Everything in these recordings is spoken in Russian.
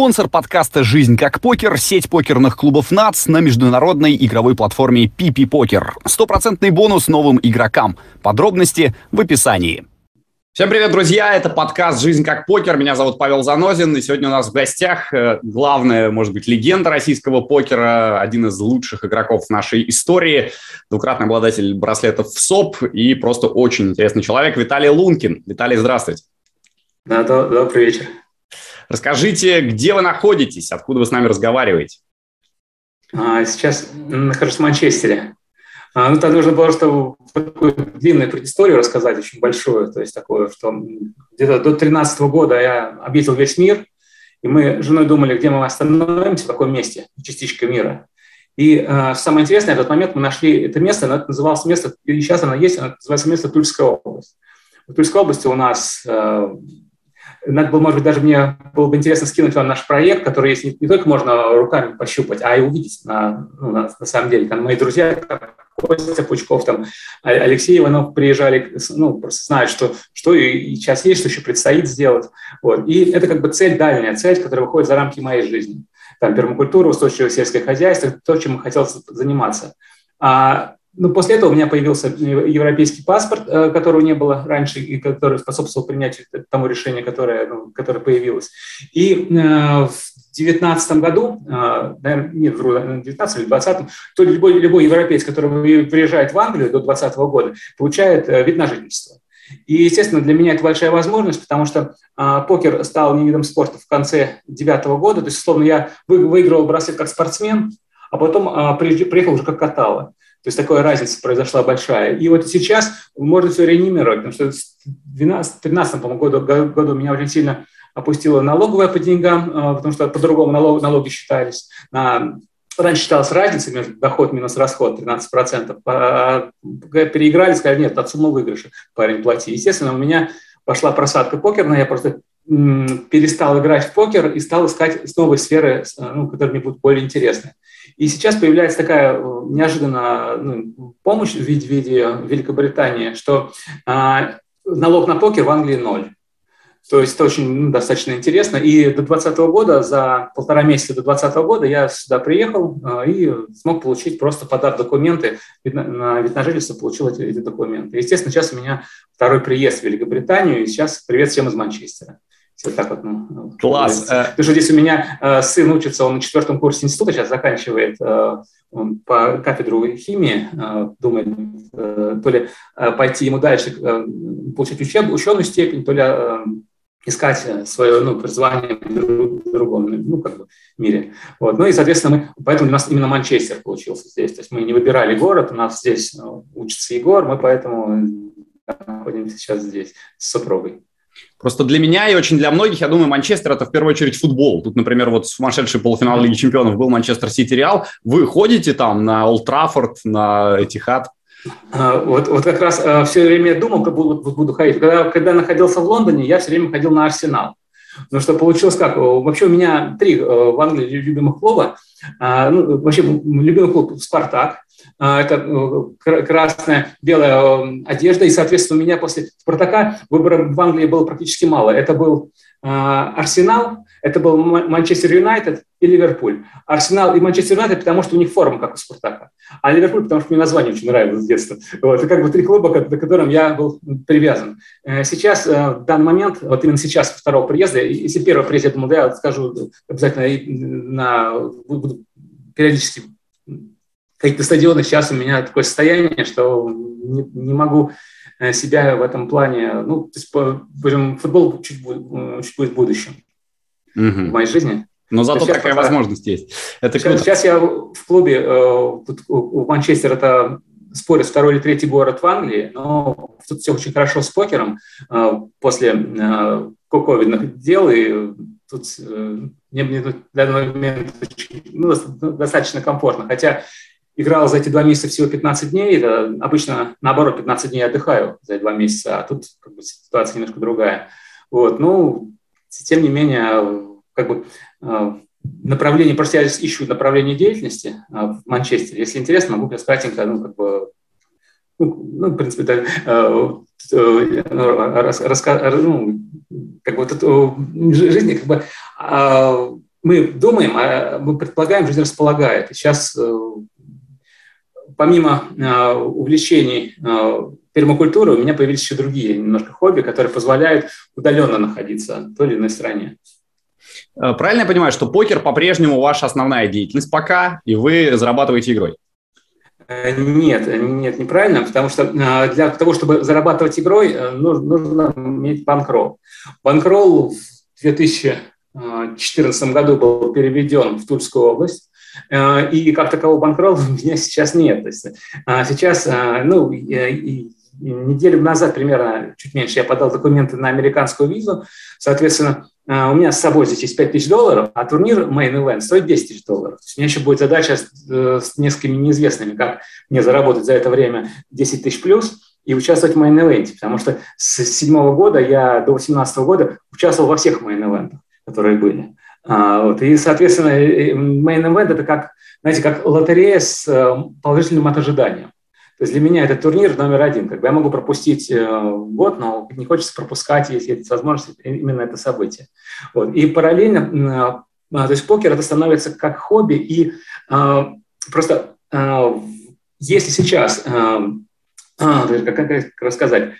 Спонсор подкаста «Жизнь как покер» — сеть покерных клубов НАЦ на международной игровой платформе PP Покер. Стопроцентный бонус новым игрокам. Подробности в описании. Всем привет, друзья! Это подкаст «Жизнь как покер». Меня зовут Павел Занозин, и сегодня у нас в гостях э, главная, может быть, легенда российского покера, один из лучших игроков в нашей истории, двукратный обладатель браслетов в СОП и просто очень интересный человек Виталий Лункин. Виталий, здравствуйте. Да, добрый вечер. Расскажите, где вы находитесь, откуда вы с нами разговариваете? А, сейчас нахожусь в Манчестере. А, ну, там нужно было, что такую длинную предысторию рассказать, очень большую. То есть такое, что где-то до 2013 года я объездил весь мир, и мы с женой думали, где мы остановимся, в каком месте, частичка мира. И э, самое интересное, в этот момент мы нашли это место, оно называлось место, и сейчас оно есть, оно называется место Тульская область. В Тульской области у нас э, надо было, может быть, даже мне было бы интересно скинуть вам наш проект, который есть не, не только можно руками пощупать, а и увидеть на, ну, на, на самом деле. Там мои друзья, там, Костя Пучков, там, Алексей Иванов приезжали, ну, просто знают, что, что и сейчас есть, что еще предстоит сделать. Вот. И это как бы цель дальняя, цель, которая выходит за рамки моей жизни. Там пермакультура, устойчивое сельское хозяйство, то, чем я хотел заниматься. А ну, после этого у меня появился европейский паспорт, э, которого не было раньше, и который способствовал принятию тому решению, которое, ну, которое появилось. И э, в 2019 году, э, наверное, нет, в 19 или 20 то любой, любой европеец, который приезжает в Англию до 2020 года, получает э, вид на жительство. И, естественно, для меня это большая возможность, потому что э, покер стал не видом спорта в конце девятого года. То есть, условно, я выигрывал браслет как спортсмен, а потом э, приехал уже как катала. То есть такая разница произошла большая. И вот сейчас можно все реанимировать, потому что в 2013 году, году меня очень сильно опустила налоговая по деньгам, а, потому что по-другому налог, налоги считались. На, раньше считалась разница между доход минус расход 13%. А, переиграли, сказали, нет, от суммы выигрыша парень плати. Естественно, у меня пошла просадка покерная, я просто перестал играть в покер и стал искать новые сферы, ну, которые мне будут более интересны. И сейчас появляется такая э, неожиданная ну, помощь в виде, в виде Великобритании, что а, налог на покер в Англии ноль. То есть это очень ну, достаточно интересно. И до 2020 года, за полтора месяца до 2020 года я сюда приехал э, и смог получить, просто подав документы на вид на жительство, получил эти, эти документы. Естественно, сейчас у меня второй приезд в Великобританию, и сейчас привет всем из Манчестера. Вот так вот. Ну, Класс. Потому что здесь у меня э, сын учится, он на четвертом курсе института сейчас заканчивает, э, он по кафедру химии э, думает, э, то ли э, пойти ему дальше э, получать учеб, ученую степень, то ли э, искать свое ну, призвание в другом ну, как бы, мире. Вот. Ну и, соответственно, мы, поэтому у нас именно Манчестер получился здесь. То есть мы не выбирали город, у нас здесь ну, учится Егор, мы поэтому находимся сейчас здесь с супругой. Просто для меня и очень для многих, я думаю, Манчестер – это в первую очередь футбол. Тут, например, вот сумасшедший полуфинал Лиги Чемпионов был Манчестер Сити Реал. Вы ходите там на Олд Траффорд, на Этихад? А, вот, вот как раз а, все время думал, как буду, буду ходить. Когда, когда находился в Лондоне, я все время ходил на Арсенал. Ну что получилось как? Вообще у меня три э, в Англии любимых клуба. А, ну, вообще любимый клуб «Спартак», а, это э, красная, белая э, одежда, и, соответственно, у меня после «Спартака» выбора в Англии было практически мало. Это был а, Арсенал, это был Манчестер Юнайтед и Ливерпуль. Арсенал и Манчестер Юнайтед, потому что у них форма, как у Спартака. А Ливерпуль, потому что мне название очень нравилось с детства. Вот, это как бы три клуба, к которым я был привязан. Э, сейчас, в данный момент, вот именно сейчас, второго приезда, если первый приезд, я думал, да, я скажу обязательно на, буду периодически каких-то стадионах сейчас у меня такое состояние, что не, не могу э, себя в этом плане, ну, то есть, по, футбол чуть, э, чуть будет в будущем угу. в моей жизни. Но зато сейчас такая возможность есть. Это сейчас, круто. сейчас я в клубе, э, в Манчестер это спорят второй или третий город в Англии, но тут все очень хорошо с покером после ковидных дел, и тут мне, мне тут в данный момент ну, достаточно комфортно. Хотя играл за эти два месяца всего 15 дней, это обычно наоборот 15 дней отдыхаю за эти два месяца, а тут как бы, ситуация немножко другая. Вот, ну, тем не менее, как бы э, направление, просто я ищу направление деятельности э, в Манчестере. Если интересно, могу сейчас кратенько, ну, как бы, ну, ну в принципе, так, э, э, раска, ну, как бы эту жизнь, как бы, мы думаем, а мы предполагаем, жизнь располагает. Сейчас помимо увлечений пермакультуры у меня появились еще другие немножко хобби, которые позволяют удаленно находиться в той или иной стране. Э, правильно я понимаю, что покер по-прежнему ваша основная деятельность пока, и вы зарабатываете игрой? Э, нет, нет, неправильно, потому что э, для того, чтобы зарабатывать игрой, нужно иметь банкролл. Банкролл в 2014 году был переведен в Тульскую область, и как такового банкролла у меня сейчас нет. То есть сейчас, ну, неделю назад примерно, чуть меньше, я подал документы на американскую визу, соответственно, а, у меня с собой здесь есть 5 тысяч долларов, а турнир Main Event стоит 10 тысяч долларов. То есть у меня еще будет задача с, э, с несколькими неизвестными, как мне заработать за это время 10 тысяч плюс и участвовать в Main Event, потому что с седьмого года я до 18 года участвовал во всех Main Event, которые были. А, вот, и, соответственно, Main Event – это как, знаете, как лотерея с э, положительным от ожидания. То есть для меня это турнир номер один. Как бы я могу пропустить э, год, но не хочется пропускать, если есть возможность, именно это событие. Вот. И параллельно, э, то есть покер это становится как хобби, и э, просто если сейчас, как, как рассказать,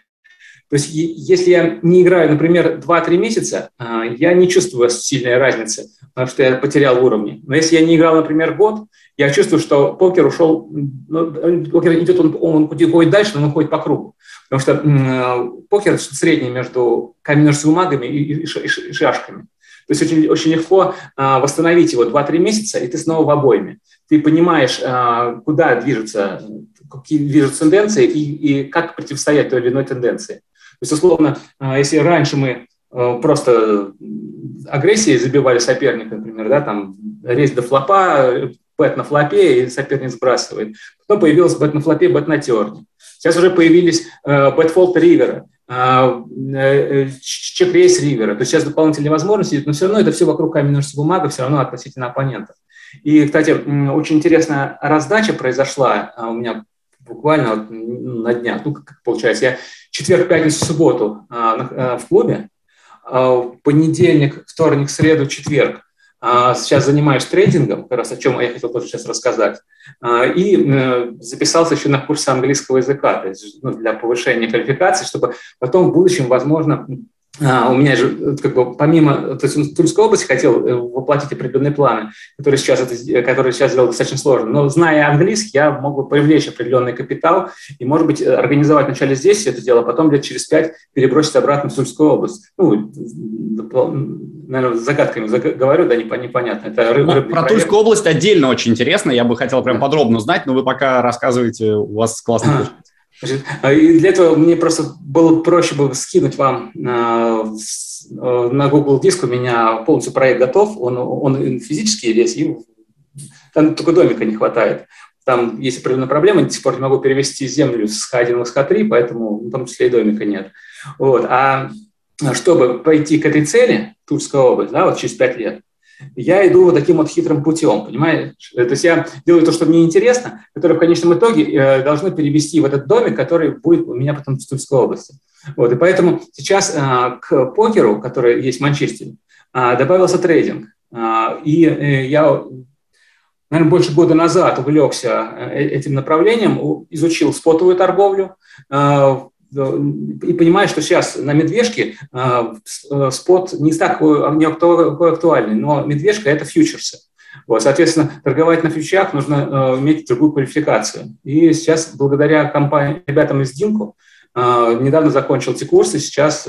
то есть если я не играю, например, 2-3 месяца, я не чувствую сильной разницы, что я потерял уровни. Но если я не играл, например, год, я чувствую, что покер ушел, ну, покер идет, он, он уходит дальше, но он уходит по кругу. Потому что э, покер средний между каменной бумагами и, и, и шашками. То есть очень, очень легко э, восстановить его 2-3 месяца, и ты снова в обойме. Ты понимаешь, э, куда движутся, какие движутся тенденции и, и как противостоять той или иной тенденции. То есть, условно, э, если раньше мы э, просто агрессией забивали соперника, например, да, там рейс до флопа, бет на флопе, и соперник сбрасывает. Потом появилась бет на флопе, бет на терне. Сейчас уже появились э, бет-фолт ривера, э, э, чек-рейс ривера. То есть сейчас дополнительные возможности, но все равно это все вокруг каменной бумага, все равно относительно оппонента. И, кстати, очень интересная раздача произошла а, у меня буквально на днях, ну, как получается, я четверг, пятницу, субботу в клубе, а, понедельник, вторник, среду, четверг сейчас занимаюсь трейдингом, как раз о чем я хотел тоже сейчас рассказать, а, и э, записался еще на курсы английского языка, то есть ну, для повышения квалификации, чтобы потом в будущем, возможно, а, у меня же, как бы, помимо, то есть в Тульской области хотел э, воплотить определенные планы, которые сейчас, это, которые сейчас сделал достаточно сложно. Но зная английский, я могу привлечь определенный капитал и, может быть, организовать вначале здесь это дело, а потом лет через пять перебросить обратно в Тульскую область. Ну, наверное, загадками говорю, да, непонятно. Это рыб, ну, про Тульскую область отдельно очень интересно, я бы хотел прям подробно узнать, но вы пока рассказываете, у вас классный. А, и для этого мне просто было проще бы скинуть вам на, на Google диск. У меня полностью проект готов. Он, он физический весь, и там только домика не хватает. Там есть определенная проблема, до сих пор не могу перевести землю с H1 в H3, поэтому в том числе и домика нет. Вот. А чтобы пойти к этой цели, Тульская область, да, вот через пять лет, я иду вот таким вот хитрым путем, понимаешь? То есть я делаю то, что мне интересно, которое в конечном итоге э, должно перевести в этот домик, который будет у меня потом в Тульской области. Вот, и поэтому сейчас э, к покеру, который есть в Манчестере, э, добавился трейдинг. И я, наверное, больше года назад увлекся этим направлением, изучил спотовую торговлю, и понимаю, что сейчас на медвежке э, э, спот не так не актуальный, но медвежка – это фьючерсы. Вот, соответственно, торговать на фьючах нужно э, иметь другую квалификацию. И сейчас, благодаря компании, ребятам из Динку, недавно закончил эти курсы, сейчас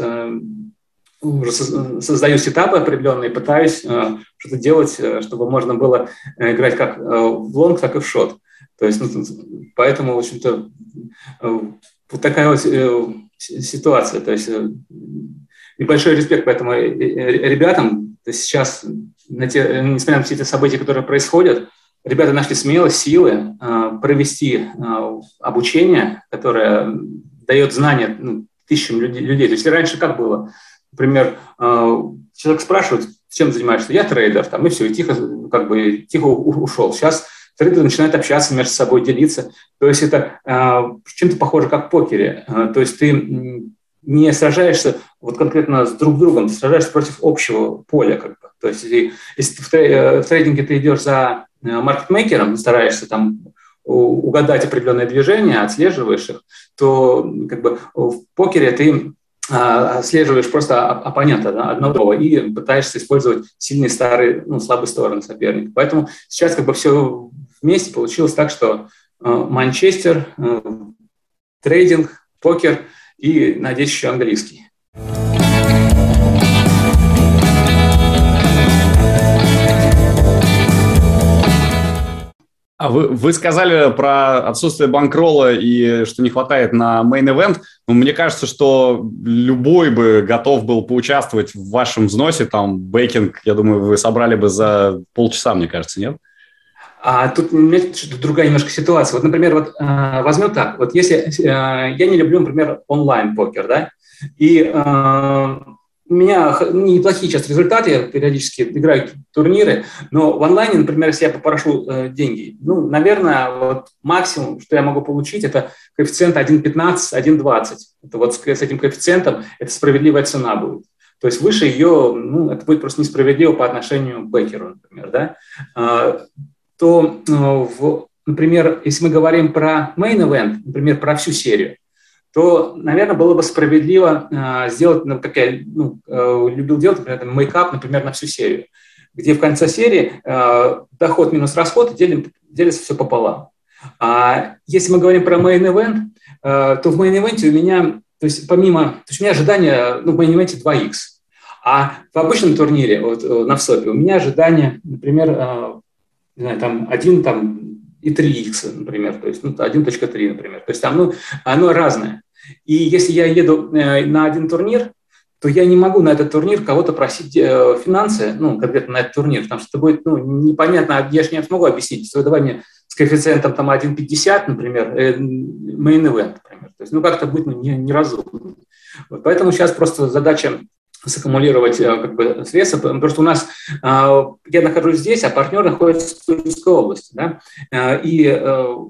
уже создаю сетапы определенные, пытаюсь что-то делать, чтобы можно было играть как в лонг, так и в шот. То есть, ну, поэтому, в общем-то, вот такая вот э, ситуация. То есть э, небольшой респект поэтому э, ребятам. Сейчас, на те, несмотря на все эти события, которые происходят, ребята нашли смелость, силы провести обучение, которое дает знания ну, тысячам людей. То есть раньше как было? Например, человек спрашивает, чем занимаешься? Я трейдер, там, и все, и тихо, как бы, тихо ушел. Сейчас трейдеры начинают общаться между собой, делиться. То есть это э, чем-то похоже как в покере. Э, то есть ты не сражаешься вот конкретно с друг другом, ты сражаешься против общего поля. Как бы. То есть если в трейдинге ты идешь за маркетмейкером, стараешься там угадать определенные движения, отслеживаешь их, то как бы в покере ты а, отслеживаешь просто оппонента одного и пытаешься использовать сильные старые, ну, слабые стороны соперника. Поэтому сейчас как бы все вместе получилось так, что э, Манчестер, э, трейдинг, покер и, надеюсь, еще английский. А вы, вы сказали про отсутствие банкрола и что не хватает на event. Но мне кажется, что любой бы готов был поучаствовать в вашем взносе. Там бейкинг, я думаю, вы собрали бы за полчаса, мне кажется, нет? А тут другая немножко ситуация. Вот, например, вот э, возьмем так. Вот если э, я не люблю, например, онлайн покер, да, и э, у меня неплохие сейчас результаты, я периодически играю турниры, но в онлайне, например, если я попрошу э, деньги, ну, наверное, вот максимум, что я могу получить, это коэффициент 1,15, 1,20. Это вот с, с этим коэффициентом это справедливая цена будет. То есть выше ее, ну, это будет просто несправедливо по отношению к бекеру, например, да. То, э, в, например, если мы говорим про main event, например, про всю серию, то, наверное, было бы справедливо э, сделать, ну, как я ну, э, любил делать, например, мейкап, например, на всю серию, где в конце серии э, доход минус расход делим, делится все пополам. А если мы говорим про main event, э, то в main event у меня, то есть помимо, то есть у меня ожидание, ну, в main event 2x, а в обычном турнире, вот э, на ВСОПе, у меня ожидание, например, э, не знаю, там один там и 3х, например, то есть ну, 1.3, например. То есть там, ну, оно разное. И если я еду э, на один турнир, то я не могу на этот турнир кого-то просить э, финансы, ну, конкретно на этот турнир, потому что это будет ну, непонятно, я же не смогу объяснить, что давай мне с коэффициентом там 1,50, например, э, main event, например. То есть, ну, как-то будет ну, неразумно. Вот, поэтому сейчас просто задача саккумулировать э, как бы, средства, потому что у нас, э, я нахожусь здесь, а партнер находится в Тульской области, да, э, и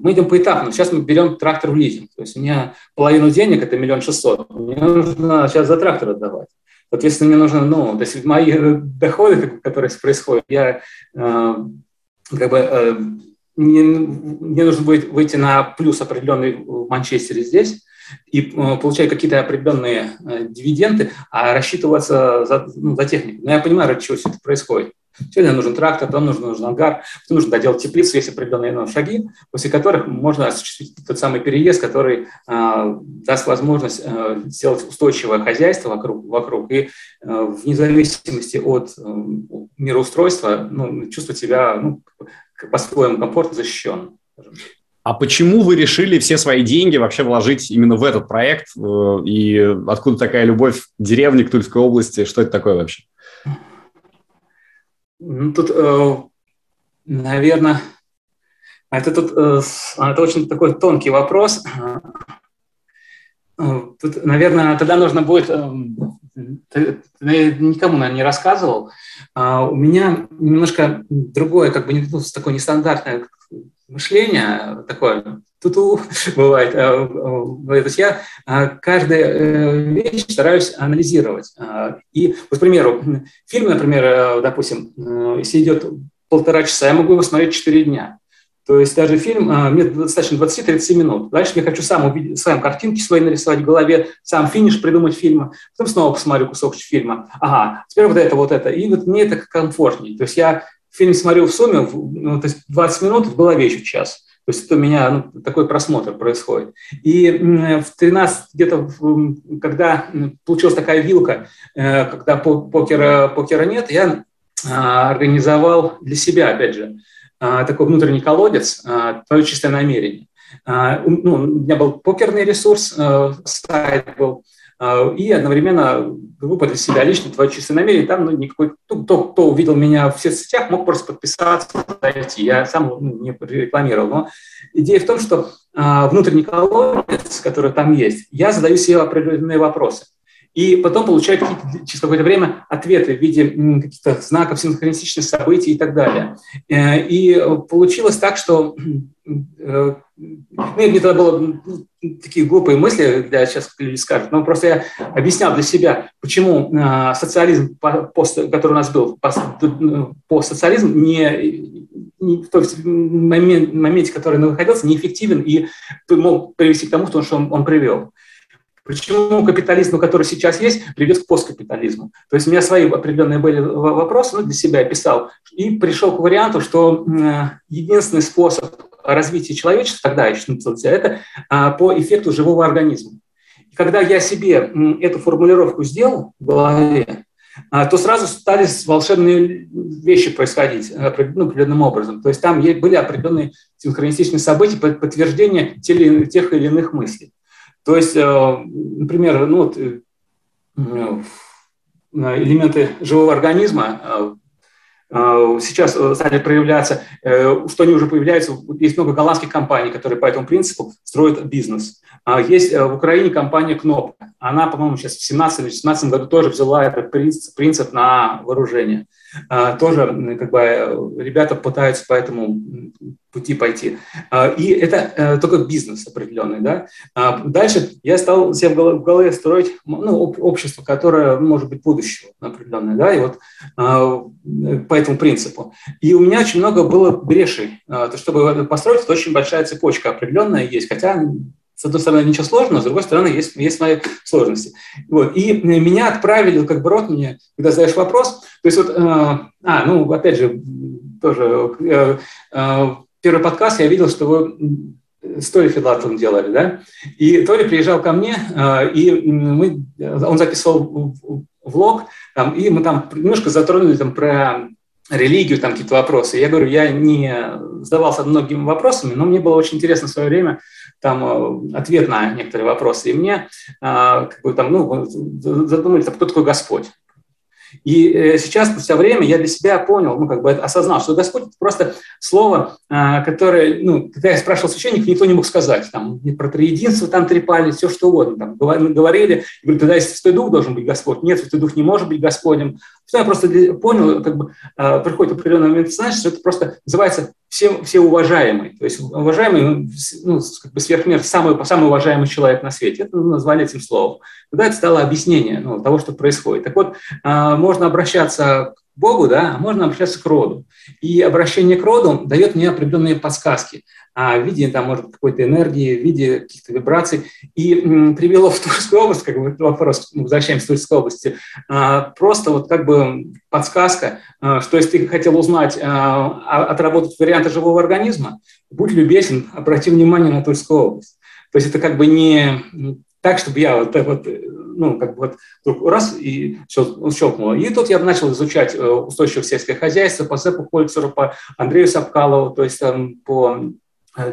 мы идем поэтапно. Сейчас мы берем трактор в лизинг, то есть у меня половину денег, это миллион шестьсот, мне нужно сейчас за трактор отдавать. Соответственно, мне нужно, ну, то есть мои доходы, которые происходят, я как бы мне, мне нужно будет выйти на плюс определенный в Манчестере здесь, и э, получать какие-то определенные э, дивиденды, а рассчитываться за, ну, за технику. Но я понимаю, ради чего все это происходит. Сегодня нужен трактор, потом нужен, нужен ангар, потом нужно доделать теплицу, есть определенные шаги, после которых можно осуществить тот самый переезд, который э, даст возможность э, сделать устойчивое хозяйство вокруг, вокруг и э, вне зависимости от э, мироустройства ну, чувствовать себя ну, по-своему комфортно защищенным. А почему вы решили все свои деньги вообще вложить именно в этот проект? Э, и откуда такая любовь к деревне, к Тульской области? Что это такое вообще? Ну, тут, э, наверное, это, тут, э, это очень такой тонкий вопрос. Тут, наверное, тогда нужно будет... Я никому, наверное, не рассказывал. А у меня немножко другое, как бы ну, такое нестандартное мышление такое, туту бывает. Э, э, то есть я э, каждую вещь стараюсь анализировать. И, вот, к примеру, фильм, например, допустим, если идет полтора часа, я могу его смотреть четыре дня. То есть даже фильм, мне достаточно 20-30 минут. Дальше я хочу сам увидеть, сам картинки свои нарисовать в голове, сам финиш придумать фильма, потом снова посмотрю кусок фильма. Ага, теперь вот это, вот это. И вот мне это комфортнее. То есть я фильм смотрю в сумме, ну, то есть 20 минут, в голове еще час. То есть это у меня ну, такой просмотр происходит. И в 13 где-то, когда получилась такая вилка, э, когда покера, покера нет, я а, организовал для себя, опять же, а, такой внутренний колодец, а, твое чистое намерение. Ну, у меня был покерный ресурс, э, сайт был, и одновременно для себя лично, твое чистое намерение, там ну, никакой, кто, кто увидел меня в соцсетях, мог просто подписаться, зайти, я сам ну, не рекламировал, но идея в том, что а, внутренний колодец, который там есть, я задаю себе определенные вопросы. И потом получают через какое-то время ответы в виде каких-то знаков синхронистичных событий и так далее. Э, и получилось так, что э, ну, мне тогда было ну, такие глупые мысли, для сейчас люди скажут, но просто я объяснял для себя, почему э, социализм, который у нас был, по социализм не, не в том моменте, который находился, неэффективен и мог привести к тому, что он, он привел. Почему капитализм, который сейчас есть, приведет к посткапитализму? То есть у меня свои определенные были вопросы, ну, для себя я писал, и пришел к варианту, что единственный способ развития человечества, тогда еще начался, это а, по эффекту живого организма. И когда я себе эту формулировку сделал в голове, а, то сразу стали волшебные вещи происходить ну, определенным образом. То есть там были определенные синхронистичные события, подтверждение тех или иных мыслей. То есть, э, например, ну, вот, э, элементы живого организма э, сейчас стали проявляться, что они уже появляются. Есть много голландских компаний, которые по этому принципу строят бизнес. А есть в Украине компания Кнопка. Она, по-моему, сейчас в 2017 или 2016 году тоже взяла этот принцип, принцип на вооружение. А, тоже как бы ребята пытаются по этому пути пойти. А, и это э, только бизнес определенный. Да? А, дальше я стал себе в голове строить ну, общество, которое может быть будущего определенное. Да? И вот по этому принципу. И у меня очень много было брешей. То, чтобы построить, это очень большая цепочка определенная есть. Хотя с одной стороны, ничего сложного, с другой стороны, есть, есть свои сложности. Вот. И меня отправили, как бы рот мне, когда задаешь вопрос, то есть вот, э, а, ну, опять же, тоже, э, э, первый подкаст я видел, что вы с Толи Филатовым делали, да, и Толи приезжал ко мне, э, и мы, он записывал влог, там, и мы там немножко затронули там про религию, там какие-то вопросы. Я говорю, я не задавался многими вопросами, но мне было очень интересно в свое время там э, ответ на некоторые вопросы. И мне а, как бы, там, ну, задумались, кто такой Господь. И э, сейчас, спустя время, я для себя понял, ну, как бы осознал, что Господь – это просто слово, а, которое, ну, когда я спрашивал священника, никто не мог сказать. Там про триединство там трепали, все что угодно. Там, говорили, говорю, тогда Святой Дух должен быть Господь. Нет, Святой Дух не может быть Господем. Что я просто понял, как бы а, приходит определенный момент, знаешь, что это просто называется все, все уважаемый. То есть уважаемый, ну, как бы сверхмер, самый, самый уважаемый человек на свете. Это назвали этим словом. Тогда это стало объяснение ну, того, что происходит. Так вот, а, можно обращаться Богу, да, а можно обращаться к роду. И обращение к роду дает мне определенные подсказки а, в виде там, может, какой-то энергии, в виде каких-то вибраций. И м, привело в Тульскую область, как бы вопрос, мы возвращаемся к Тульской области, а, просто вот как бы подсказка, а, что если ты хотел узнать, а, отработать варианты живого организма, будь любезен, обрати внимание на Тульскую область. То есть это как бы не так, чтобы я вот вот, ну, как бы вот вдруг раз и щелкнуло. И тут я начал изучать э, устойчивое сельское хозяйство по Сепу Хольцеру, по Андрею Сапкалову, то есть там, по Э,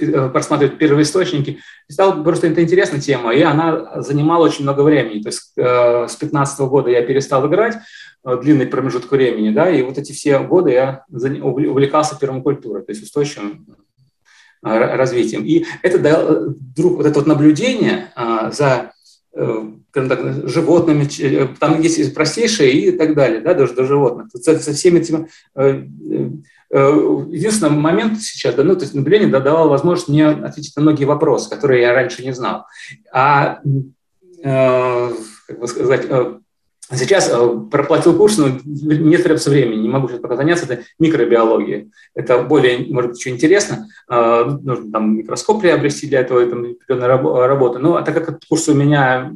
э, просматривать первоисточники. И стало просто это интересная тема, и она занимала очень много времени. То есть э, с 15 года я перестал играть, длинный промежуток времени, да, и вот эти все годы я увлекался пермакультурой, то есть устойчивым развитием. И это дало, вдруг вот это вот наблюдение за так, животными, там есть простейшие и так далее, да, даже до животных. Со, со всеми этими Э, единственный момент сейчас, да, ну, то есть наблюдение да, давало возможность мне ответить на многие вопросы, которые я раньше не знал. А, э, как бы сказать, э, Сейчас э, проплатил курс, но нет требуется времени, не могу сейчас пока заняться, это микробиология. Это более, может быть, еще интересно. Э, нужно там микроскоп приобрести для этого, это определенная работа. Но так как этот курс у меня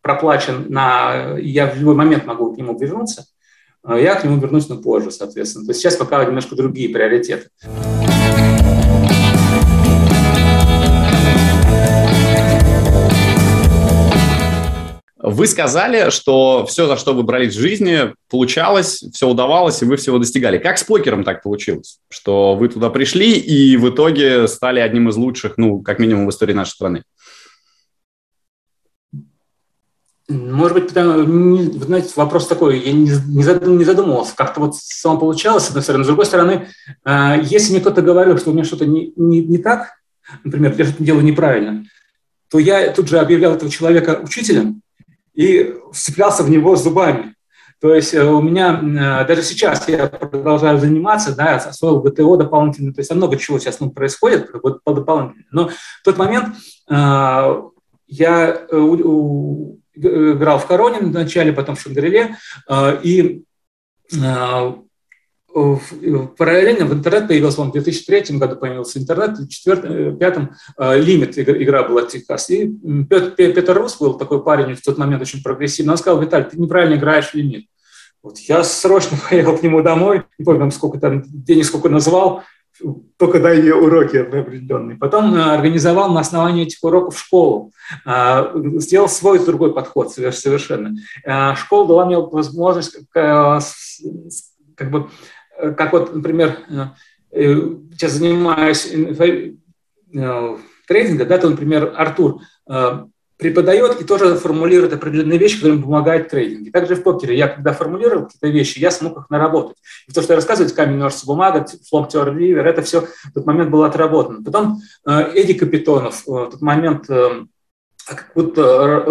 проплачен, на, я в любой момент могу к нему вернуться, а я к нему вернусь, но позже, соответственно. То есть сейчас пока немножко другие приоритеты. Вы сказали, что все, за что вы брались в жизни, получалось, все удавалось, и вы всего достигали. Как с покером так получилось, что вы туда пришли и в итоге стали одним из лучших, ну, как минимум в истории нашей страны? Может быть, потому, знаете, вопрос такой, я не, не задумывался, как-то вот само получалось, с одной стороны. С другой стороны, э, если мне кто-то говорил, что у меня что-то не, не, не так, например, я что-то делаю неправильно, то я тут же объявлял этого человека учителем, и вцеплялся в него зубами. То есть э, у меня даже сейчас я продолжаю заниматься, да, освоил ГТО дополнительно, то есть много чего сейчас ну, происходит вот, по дополнительно. Но в тот момент э, я играл в Короне вначале, потом в Шангриле, э, и параллельно в интернет появился, он в 2003 году появился интернет, в 2005 э, лимит игра была Техас. И Петр, Петр Рус был такой парень в тот момент очень прогрессивный. Он сказал, Виталий, ты неправильно играешь в лимит. Вот я срочно поехал к нему домой, не помню, там, сколько там денег сколько назвал, только дай мне уроки определенные. Потом э, организовал на основании этих уроков школу. Э, сделал свой другой подход совершенно. Школа дала мне возможность как бы Э, как вот, например, э, э, сейчас занимаюсь трейдингом, да, то, например, Артур преподает и тоже формулирует определенные вещи, которые помогают в трейдинге. Также в покере я, когда формулировал какие-то вещи, я смог их наработать. И то, что я рассказываю, камень, ножницы, бумага, флом, ривер, это все в тот момент было отработано. Потом Эдди Капитонов в тот момент как будто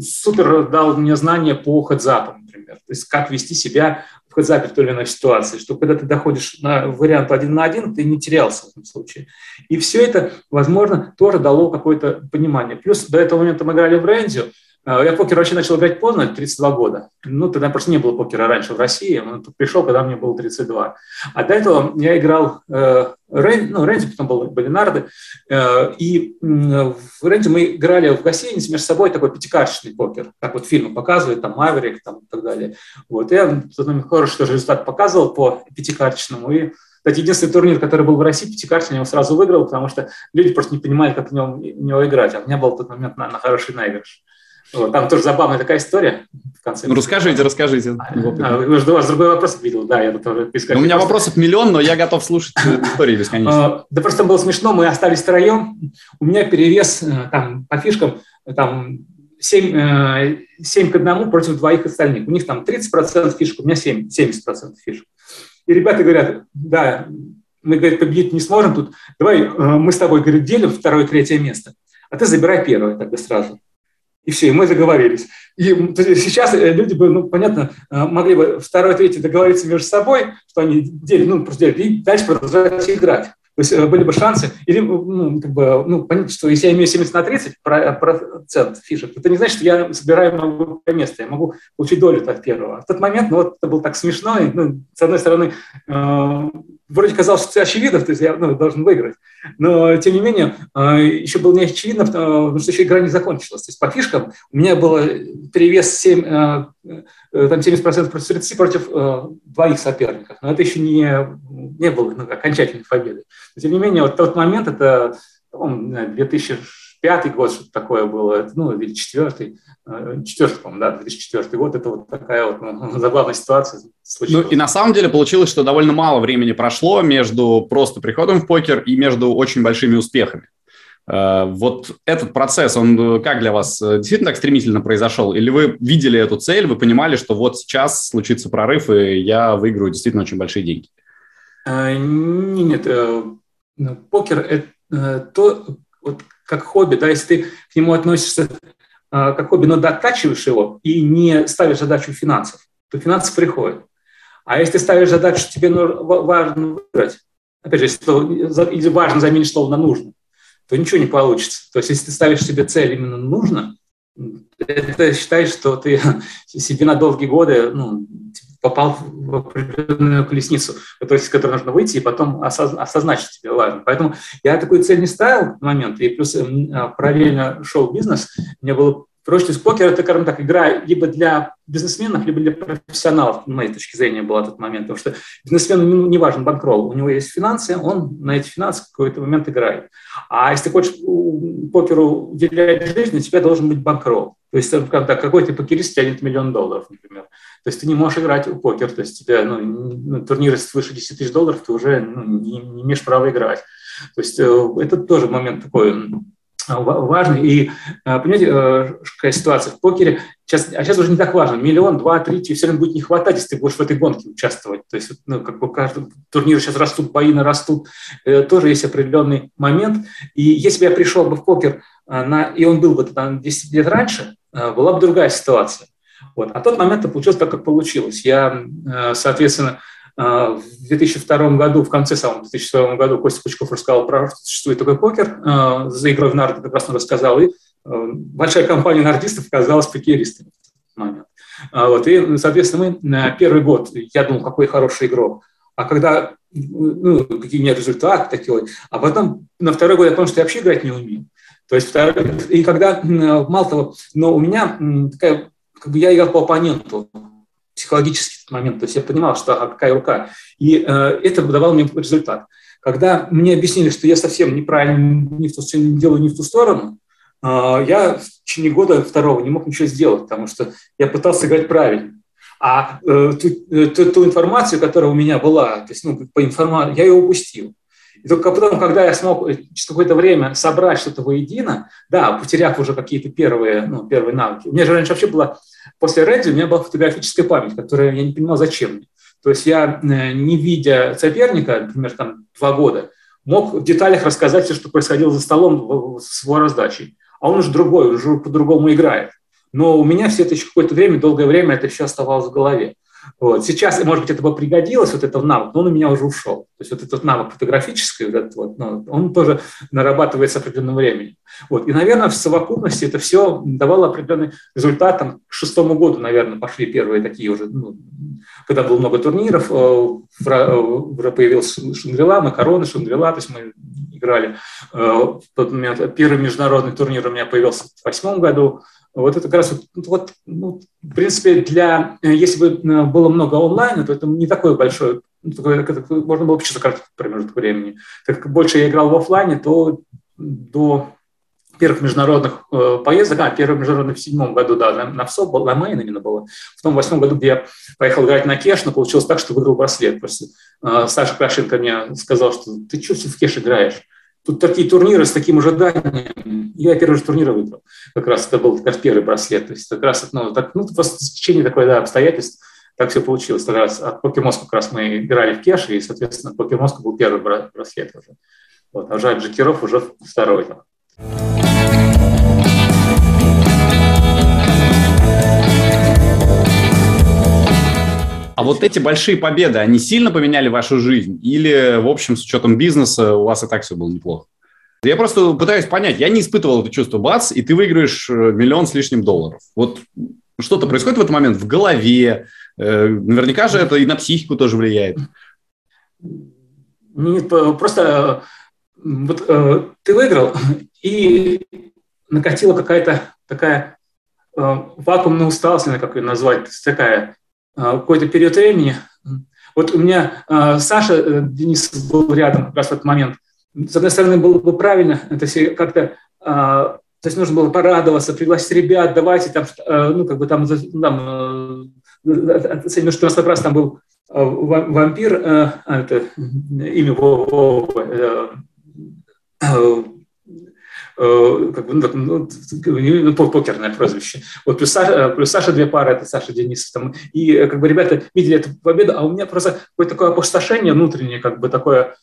супер дал мне знания по хедзапам, например. То есть как вести себя хоть запер в той или иной ситуации, что когда ты доходишь на вариант один на один, ты не терялся в этом случае. И все это, возможно, тоже дало какое-то понимание. Плюс до этого момента мы играли в Рэнзю, а, я покер вообще начал играть поздно, 32 года. Ну, тогда просто не было покера раньше в России. Он пришел, когда мне было 32. А до этого я играл э, Рен, ну, Рэнди, потом был Балинарды. Э, и э, в Рэнди мы играли в гостинице между собой такой пятикарточный покер. Как вот фильмы показывают, там Маверик там, и так далее. Вот. Я хороший тоже результат показывал по пятикарточному. И кстати, единственный турнир, который был в России, пятикарточный, я его сразу выиграл, потому что люди просто не понимали, как в него, в него играть. А у меня был в тот момент на хороший наигрыш. Вот, там тоже забавная такая история в конце. Ну, расскажите, расскажите. А, а, у вас другой вопрос видел, да, я тоже У меня вопросов миллион, но я готов слушать истории бесконечно. А, да просто было смешно, мы остались втроем, у меня перевес э, там по фишкам, там 7, 7 э, к 1 против двоих остальных. У них там 30% фишек, у меня 7, 70% фишек. И ребята говорят, да, мы, говорит, победить не сможем тут, давай э, мы с тобой, говорит, делим второе, третье место, а ты забирай первое тогда сразу. И все, и мы договорились. И сейчас э, люди бы, ну, понятно, э, могли бы второй, третий договориться между собой, что они делят, ну, просто делят, и дальше продолжать играть. То есть э, были бы шансы, или, ну, как бы, ну, понятно, что если я имею 70 на 30 процент фишек, это не значит, что я собираю много места, я могу получить долю от первого. В тот момент, ну, вот это было так смешно, и, ну, с одной стороны, э, вроде казалось, что это очевидно, то есть я ну, должен выиграть. Но, тем не менее, а, еще было не очевидно, потому что еще игра не закончилась. То есть по фишкам у меня был перевес 7, а, э, там 70% против 30 против э, двоих соперников. Но это еще не, не было ну, окончательной победы. Но, тем не менее, вот тот момент, это 2005 год, что-то такое было, ну, или четвертый, Э, четвертый, по-моему, да, 2004 год, это вот такая вот ну, забавная ситуация случилась. Ну и на самом деле получилось, что довольно мало времени прошло между просто приходом в покер и между очень большими успехами. Э, вот этот процесс, он э, как для вас действительно так стремительно произошел? Или вы видели эту цель, вы понимали, что вот сейчас случится прорыв, и я выиграю действительно очень большие деньги? Нет, ну, покер – это то, вот как хобби, да, если ты к нему относишься как хобби, но дотачиваешь его и не ставишь задачу финансов, то финансы приходят. А если ставишь задачу, тебе важно выиграть, опять же, если важно заменить слово на нужно, то ничего не получится. То есть если ты ставишь себе цель именно нужно, это считаешь, что ты себе на долгие годы ну, попал в определенную колесницу, то есть, из которой нужно выйти и потом осознать, что тебе важно. Поэтому я такую цель не ставил в момент, и плюс а, параллельно шоу-бизнес, мне было есть покер – это, скажем так, игра либо для бизнесменов, либо для профессионалов, с моей точки зрения, была тот момент, потому что бизнесмену ну, не важен банкролл, у него есть финансы, он на эти финансы в какой-то момент играет. А если ты хочешь покеру уделять жизнь, у тебя должен быть банкролл. То есть, когда какой-то покерист тянет миллион долларов, например. То есть ты не можешь играть в покер, то есть тебе ну, ну, турниры свыше 10 тысяч долларов, ты уже ну, не, не имеешь права играть. То есть э, это тоже момент такой важный. И, э, понимаете, э, какая ситуация в покере, сейчас, а сейчас уже не так важно, миллион, два, три, тебе все равно будет не хватать, если ты будешь в этой гонке участвовать. То есть, ну, как бы каждый турнир сейчас растут, бои растут, тоже есть определенный момент. И если бы я пришел бы в покер, на, и он был бы там 10 лет раньше, была бы другая ситуация. Вот. А тот момент получилось так, как получилось. Я, соответственно, в 2002 году, в конце самого 2002 году Костя Пучков рассказал про что существует такой покер, за игрой в нарды он рассказал, и большая компания нардистов оказалась покеристами в момент. Вот, и, соответственно, мы первый год, я думал, какой хороший игрок, а когда, ну, какие меня результаты такие, а потом на второй год я понял, что я вообще играть не умею. То есть, и когда, мало того, но у меня такая, как бы я играл по оппоненту, психологический момент, то есть я понимал, что а какая рука, и э, это давало мне результат. Когда мне объяснили, что я совсем неправильно не в ту, делаю не в ту сторону, э, я в течение года второго не мог ничего сделать, потому что я пытался играть правильно. А э, ту, э, ту, ту информацию, которая у меня была, то есть ну, по информации, я ее упустил. И только потом, когда я смог э, через какое-то время собрать что-то воедино, да, потеряв уже какие-то первые, ну, первые навыки. У меня же раньше вообще была, после Ready у меня была фотографическая память, которая я не понимал, зачем мне. То есть я, э, не видя соперника, например, там два года, мог в деталях рассказать все, что происходило за столом с его раздачей. А он уже другой, уже по-другому играет. Но у меня все это еще какое-то время, долгое время это еще оставалось в голове. Вот. Сейчас, может быть, это бы пригодилось, вот этот навык, но он у меня уже ушел. То есть вот этот навык фотографический, вот этот вот, ну, он тоже нарабатывается определенным временем. Вот. И, наверное, в совокупности это все давало определенный результат. Там, к шестому году, наверное, пошли первые такие уже, ну, когда было много турниров, уже э, появился Шангрила, Макароны, Шангрила, то есть мы играли. Э, в тот момент первый международный турнир у меня появился в восьмом году, вот это как раз, вот, вот ну, в принципе, для, э, если бы э, было много онлайна, то это не такое большое, ну, можно было бы чисто короткий промежуток времени. Так как больше я играл в офлайне, то до первых международных э, поездок, а, первый международный в седьмом году, да, на, на ВСО, на Мейн именно было. В том восьмом году, где я поехал играть на кеш, но получилось так, что выиграл браслет. Просто э, Саша Крашенко мне сказал, что ты что в кеш играешь? Тут такие турниры с таким ожиданием. Я первый же турнир выиграл. Как раз это был как первый браслет. То есть как раз ну, так, ну, просто течение такой да, обстоятельств так все получилось. Как раз от Покемоска как раз мы играли в кеш, и, соответственно, Покемоска был первый браслет уже. Вот, а от Джекеров уже второй. А вот эти большие победы, они сильно поменяли вашу жизнь? Или, в общем, с учетом бизнеса у вас и так все было неплохо? Я просто пытаюсь понять, я не испытывал это чувство, бац, и ты выиграешь э, миллион с лишним долларов. Вот что-то происходит в этот момент в голове, э, наверняка же это и на психику тоже влияет. Нет, просто вот, э, ты выиграл, и накатила какая-то такая э, вакуумная усталость, как ее назвать, такая какой-то период времени. Вот у меня а, Саша э, Денис был рядом как раз в этот момент. С одной стороны, было бы правильно, это все как-то а, то есть нужно было порадоваться, пригласить ребят, давайте там, ну, как бы там, там оценим, что у нас как раз там был вампир, а, это имя Вова, Э, как бы, ну, ну, ну покерное прозвище. Вот плюс Саша, э, плюс Саша две пары, это Саша Денисов. Там, и э, как бы ребята видели эту победу, а у меня просто какое-то такое опустошение внутреннее, как бы такое,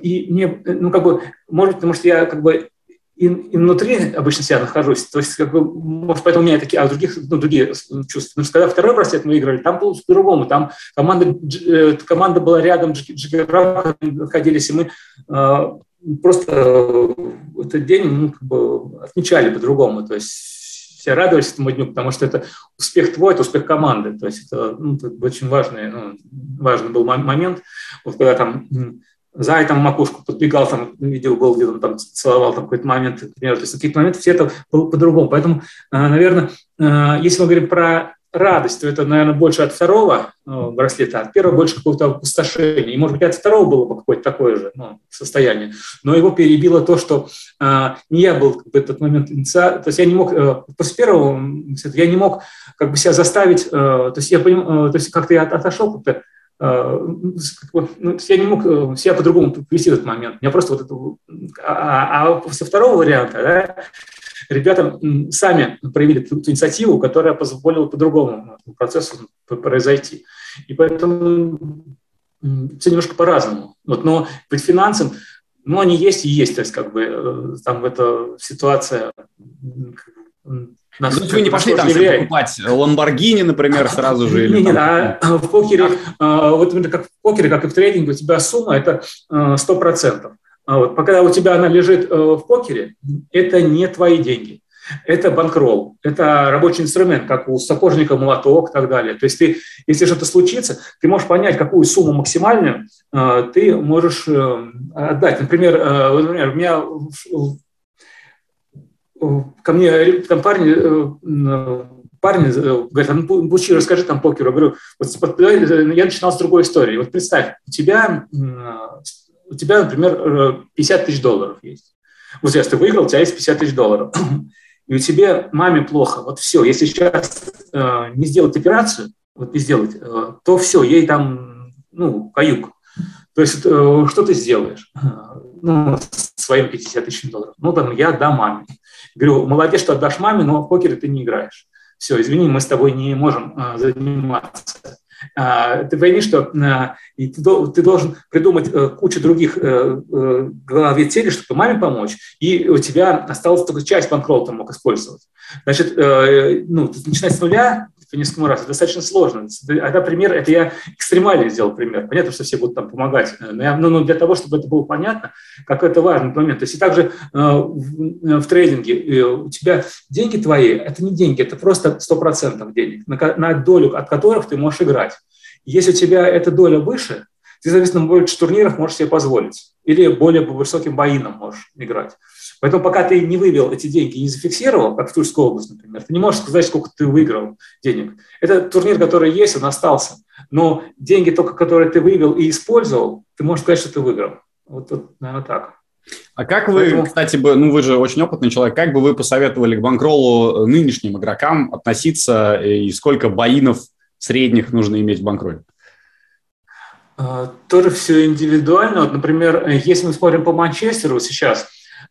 и мне, ну, как бы, может, потому что я как бы и, и внутри обычно себя нахожусь. То есть, как бы, может, поэтому у меня такие, а других, ну, другие чувства. Потому что когда второй браслет мы играли, там было по-другому. Там команда, команда была рядом, джиггера находились, и мы просто этот день ну, как бы отмечали по-другому. То есть все радовались этому дню, потому что это успех твой, это успех команды. То есть это, ну, это очень важный, ну, важный был момент. Вот когда там Зай там макушку подбегал, там видел, был где он там целовал там какой-то момент, например, то есть какие-то моменты все это было по-другому. Поэтому, э, наверное, э, если мы говорим про радость, то это, наверное, больше от второго ну, браслета, от первого больше какого-то опустошения. И, может быть, от второго было бы какое-то такое же ну, состояние. Но его перебило то, что э, не я был в этот момент инициатором, то есть я не мог, э, после первого я не мог как бы себя заставить, э, то есть я поним, э, то есть как-то я отошел как-то, э, ну, я не мог себя по-другому повести в этот момент. Меня просто вот это... А, а после второго варианта, да, ребята сами проявили ту, ту инициативу, которая позволила по-другому процессу произойти. И поэтому все немножко по-разному. Вот, но быть финансам, ну, они есть и есть, то есть как бы э, там эта ситуация ну, вы не пошли там покупать Ламборгини, например, сразу же? Или не, не, а в покере, а, вот как в покере, как и в трейдинге, у тебя сумма – это 100%. А вот, пока у тебя она лежит э, в покере, это не твои деньги. Это банкролл, это рабочий инструмент, как у сапожника молоток и так далее. То есть ты, если что-то случится, ты можешь понять, какую сумму максимальную э, ты можешь э, отдать. Например, например, у меня ко мне там парни, парни говорят, ну, Бучи, расскажи там покер. Я говорю, вот, я начинал с другой истории. Вот представь, у тебя, у тебя, например, 50 тысяч долларов есть. Вот сейчас ты выиграл, у тебя есть 50 тысяч долларов и у тебя маме плохо, вот все, если сейчас э, не сделать операцию, вот не сделать, э, то все, ей там, ну, каюк. То есть э, что ты сделаешь? Ну, своим 50 тысяч долларов. Ну, там, я дам маме. Говорю, молодец, что отдашь маме, но в покере ты не играешь. Все, извини, мы с тобой не можем э, заниматься. А, ты пойми, что а, ты, ты должен придумать э, кучу других э, э, голове цели, чтобы маме помочь, и у тебя осталась только часть банкролла ты мог использовать. Значит, ну, начинать с нуля по несколько раз, это достаточно сложно. Это пример, это я экстремальный сделал пример. Понятно, что все будут там помогать, но, я, но для того, чтобы это было понятно, как это важный момент. То есть и также э, в, в трейдинге э, у тебя деньги твои, это не деньги, это просто 100% денег, на, на долю от которых ты можешь играть. Если у тебя эта доля выше, ты, соответственно, больше турниров можешь себе позволить. Или более по высоким боинам можешь играть. Поэтому пока ты не вывел эти деньги, не зафиксировал, как в Тульской области, например, ты не можешь сказать, сколько ты выиграл денег. Это турнир, который есть, он остался. Но деньги только, которые ты вывел и использовал, ты можешь сказать, что ты выиграл. Вот, вот наверное, так. А как вы, Поэтому... кстати, бы, ну вы же очень опытный человек, как бы вы посоветовали к банкролу нынешним игрокам относиться и сколько боинов средних нужно иметь в банкроле? А, тоже все индивидуально. Вот, например, если мы смотрим по Манчестеру сейчас,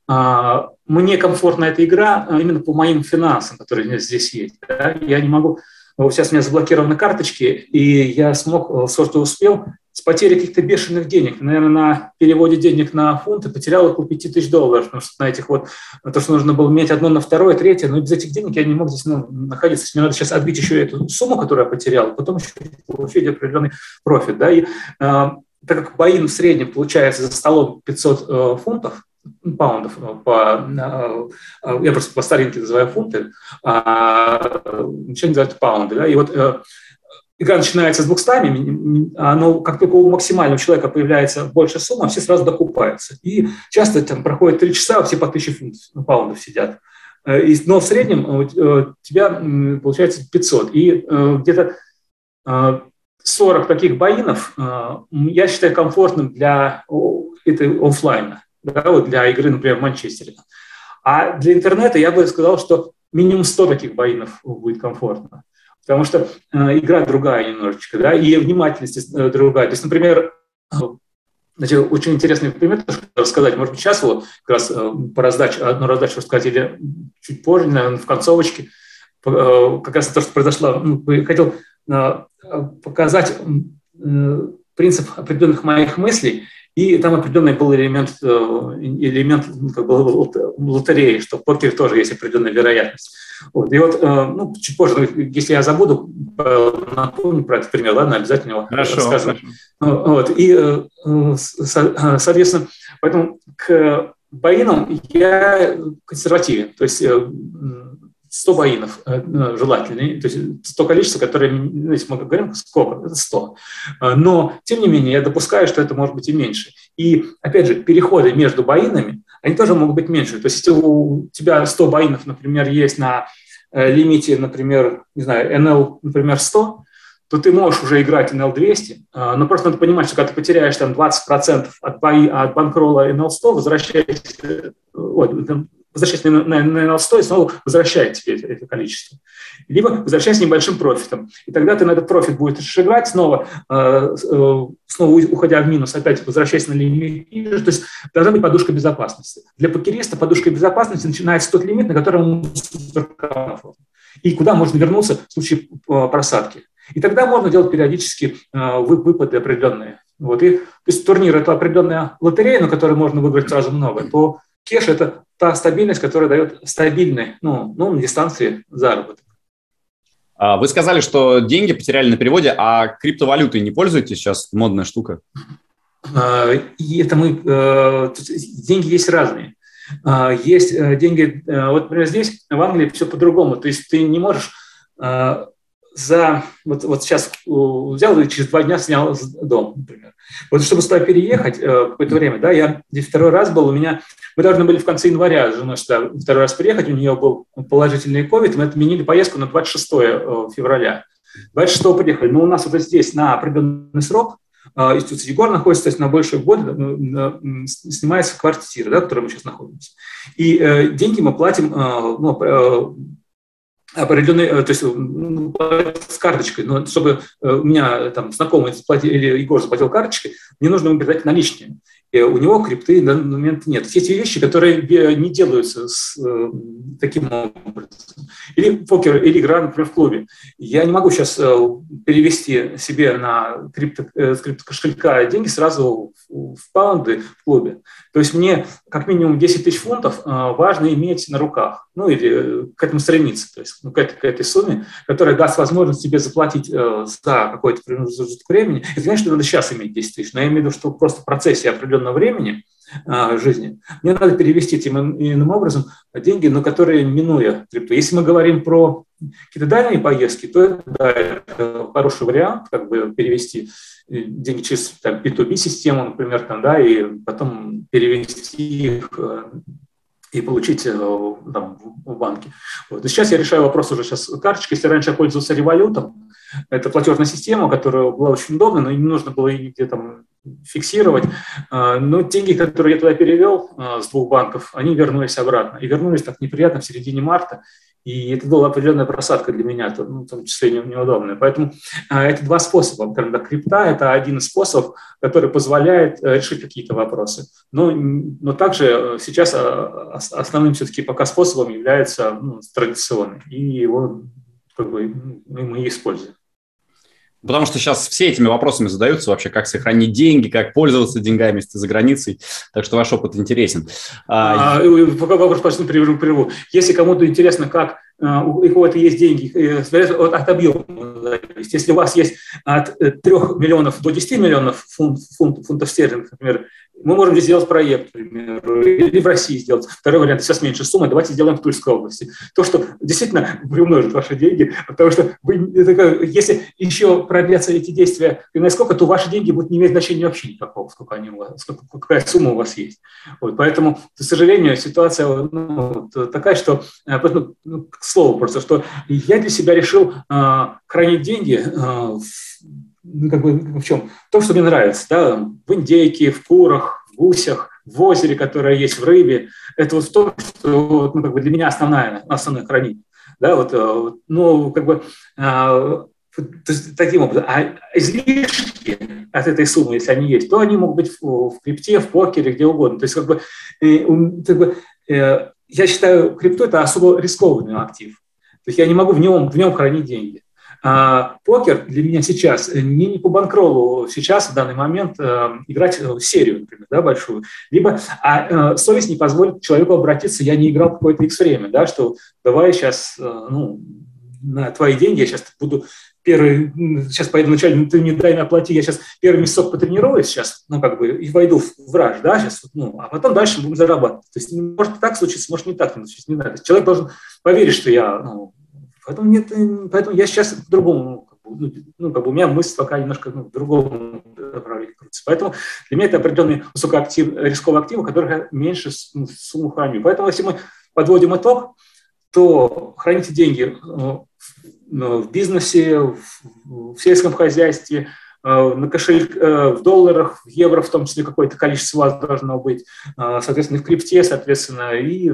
мне комфортна эта игра а, именно по моим финансам, которые здесь есть. Да? Я не могу... Сейчас у меня заблокированы карточки, и я смог, э, все, что успел, с потерей каких-то бешеных денег. Наверное, на переводе денег на фунты потерял около 5 тысяч долларов, потому что на этих вот, то, что нужно было иметь одно на второе, третье, но без этих денег я не мог здесь ну, находиться. Мне надо сейчас отбить еще эту сумму, которую я потерял, потом еще получить определенный профит. Да? И, э, так как боин в среднем получается за столом 500 э, фунтов, паундов э, по, э, э, я просто по старинке называю фунты, а ничего не называют паунды. Да? И вот игра начинается с 200, а, но как только у максимального человека появляется большая сумма, все сразу докупаются. И часто там проходит 3 часа, все по 1000 фунтов, ну, паундов сидят. Но в среднем у тебя получается 500. И где-то 40 таких боинов я считаю комфортным для этой офлайна да, вот для игры, например, в Манчестере. А для интернета я бы сказал, что минимум 100 таких боинов будет комфортно. Потому что э, игра другая немножечко, да, и внимательность э, другая. То есть, например, значит, очень интересный пример рассказать. Может быть, сейчас вот как раз э, по раздаче, одну раздачу рассказать или чуть позже, наверное, в концовочке. Э, как раз то, что произошло. Ну, хотел э, показать э, принцип определенных моих мыслей и там определенный был элемент, э, элемент ну, как бы, лотереи, что в покере тоже есть определенная вероятность. Вот. И вот, э, ну, чуть позже, если я забуду, напомню про этот пример, ладно, обязательно его хорошо, расскажу. Хорошо. Ну, вот. И, э, соответственно, поэтому к боинам я консервативен. То есть 100 боинов э, ну, желательно, то есть то количество, которое, ну, мы говорим, сколько, это 100. Э, но, тем не менее, я допускаю, что это может быть и меньше. И, опять же, переходы между боинами, они тоже могут быть меньше. То есть если у тебя 100 боинов, например, есть на э, лимите, например, не знаю, NL, например, 100, то ты можешь уже играть NL 200, но просто надо понимать, что когда ты потеряешь там 20% от, бои, от банкролла NL 100, возвращаешься, ой, возвращаясь на, на, на NL100 и снова возвращает тебе это, это количество. Либо возвращаясь с небольшим профитом. И тогда ты на этот профит будешь играть, снова, э, э, снова уходя в минус, опять возвращаясь на лимит. То есть должна быть подушка безопасности. Для покериста подушка безопасности начинается тот лимит, на котором и куда можно вернуться в случае э, просадки. И тогда можно делать периодически э, выпады определенные. Вот. И, то есть турнир – это определенная лотерея, на которой можно выиграть сразу много, то кеш – это та стабильность, которая дает стабильный, ну, ну на дистанции заработок. А, вы сказали, что деньги потеряли на переводе, а криптовалютой не пользуетесь сейчас? Модная штука. А, и это мы... Э, деньги есть разные. А, есть э, деньги... Э, вот, например, здесь, в Англии, все по-другому. То есть ты не можешь за... Вот, вот сейчас взял и через два дня снял дом, например. Вот чтобы сюда переехать какое-то время, да, я здесь второй раз был, у меня... Мы должны были в конце января с женой сюда второй раз приехать, у нее был положительный ковид, мы отменили поездку на 26 февраля. 26 приехали, но у нас вот здесь на определенный срок а, институт Егор находится, то есть на большие годы снимается квартира, да, в которой мы сейчас находимся. И э, деньги мы платим э, ну, э, определенный, э, то есть ну, с карточкой, но чтобы э, у меня там знакомый заплатил, или Егор заплатил карточкой, мне нужно ему передать наличные. И у него крипты на данный момент нет. Все эти вещи, которые не делаются с, э, таким образом. Или покер, или игра, например, в клубе. Я не могу сейчас э, перевести себе на крипто, э, криптокошелька деньги сразу в, паунды в клубе. То есть мне как минимум 10 тысяч фунтов э, важно иметь на руках, ну или э, к этому стремиться, то есть ну, к, этой, к этой сумме, которая даст возможность тебе заплатить э, за какой-то промежуток времени. Это, конечно, надо сейчас иметь 10 тысяч, но я имею в виду, что просто в процессе определенного времени э, жизни мне надо перевести тем иным образом деньги, но которые минуя крипту. Если мы говорим про какие-то дальние поездки, то да, это хороший вариант, как бы перевести деньги через там, P2B-систему, например, там, да, и потом перевести их э, и получить э, там, в банке. Вот. И сейчас я решаю вопрос уже сейчас карточкой. Если раньше я пользовался револютом, это платежная система, которая была очень удобна, но не нужно было ее где там фиксировать. Э, но деньги, которые я туда перевел с двух банков, они вернулись обратно. И вернулись так неприятно в середине марта. И это была определенная просадка для меня, ну, в том числе неудобная. Поэтому а, это два способа. Когда крипта – это один из способов, который позволяет э, решить какие-то вопросы. Но, но также э, сейчас а, основным все-таки пока способом является ну, традиционный. И его как бы, мы используем. Потому что сейчас все этими вопросами задаются вообще, как сохранить деньги, как пользоваться деньгами, если ты за границей. Так что ваш опыт интересен. А, пока вопрос почну прерву. Если кому-то интересно, как а, у кого-то есть деньги, э, от, от объема. Если у вас есть от 3 э, миллионов до 10 миллионов фунт, фунт, фунтов стерлингов, например, мы можем здесь сделать проект, например, или в России сделать. Второй вариант, сейчас меньше суммы, давайте сделаем в Тульской области. То, что действительно приумножит ваши деньги, потому что вы, если еще продлятся эти действия, насколько, то ваши деньги будут не иметь значения вообще никакого, сколько они у вас, сколько, какая сумма у вас есть. Вот, поэтому, к сожалению, ситуация ну, такая, что, э, ну, к слову просто, что я для себя решил э, хранить деньги э, в ну, как бы в чем? В том, что мне нравится, да, в индейке, в курах, в гусях, в озере, которое есть в рыбе. Это вот то, что ну, как бы для меня основная, основное хранить. Да, вот, э, ну, как бы, а, то есть, таким образом. А излишки от этой суммы, если они есть, то они могут быть в, в крипте, в покере, где угодно. То есть, как бы, э, как бы э, я считаю, крипту – это особо рискованный актив. То есть я не могу в нем, в нем хранить деньги. А покер для меня сейчас э, не, не по банкролу сейчас, в данный момент, э, играть э, серию, например, да, большую. Либо а, э, совесть не позволит человеку обратиться, я не играл какое-то X время, да, что давай сейчас, э, ну, на твои деньги я сейчас буду первый, сейчас поеду вначале, ну, ты не дай мне оплати, я сейчас первый месяцок потренируюсь сейчас, ну, как бы, и войду в раж, да, сейчас, ну, а потом дальше будем зарабатывать. То есть, может так случиться, может не так случиться, не знаю. Человек должен поверить, что я, ну, Поэтому, нет, поэтому я сейчас по-другому, ну, ну, как бы у меня мысль пока немножко ну, в другом направлении крутится. Поэтому для меня это определенный высокоактив, рисковый актив, который меньше ну, сумму храню. Поэтому если мы подводим итог, то храните деньги э, в бизнесе, в сельском хозяйстве, Э, на кошелек э, в долларах, в евро в том числе какое-то количество у вас должно быть, э, соответственно, в крипте, соответственно, и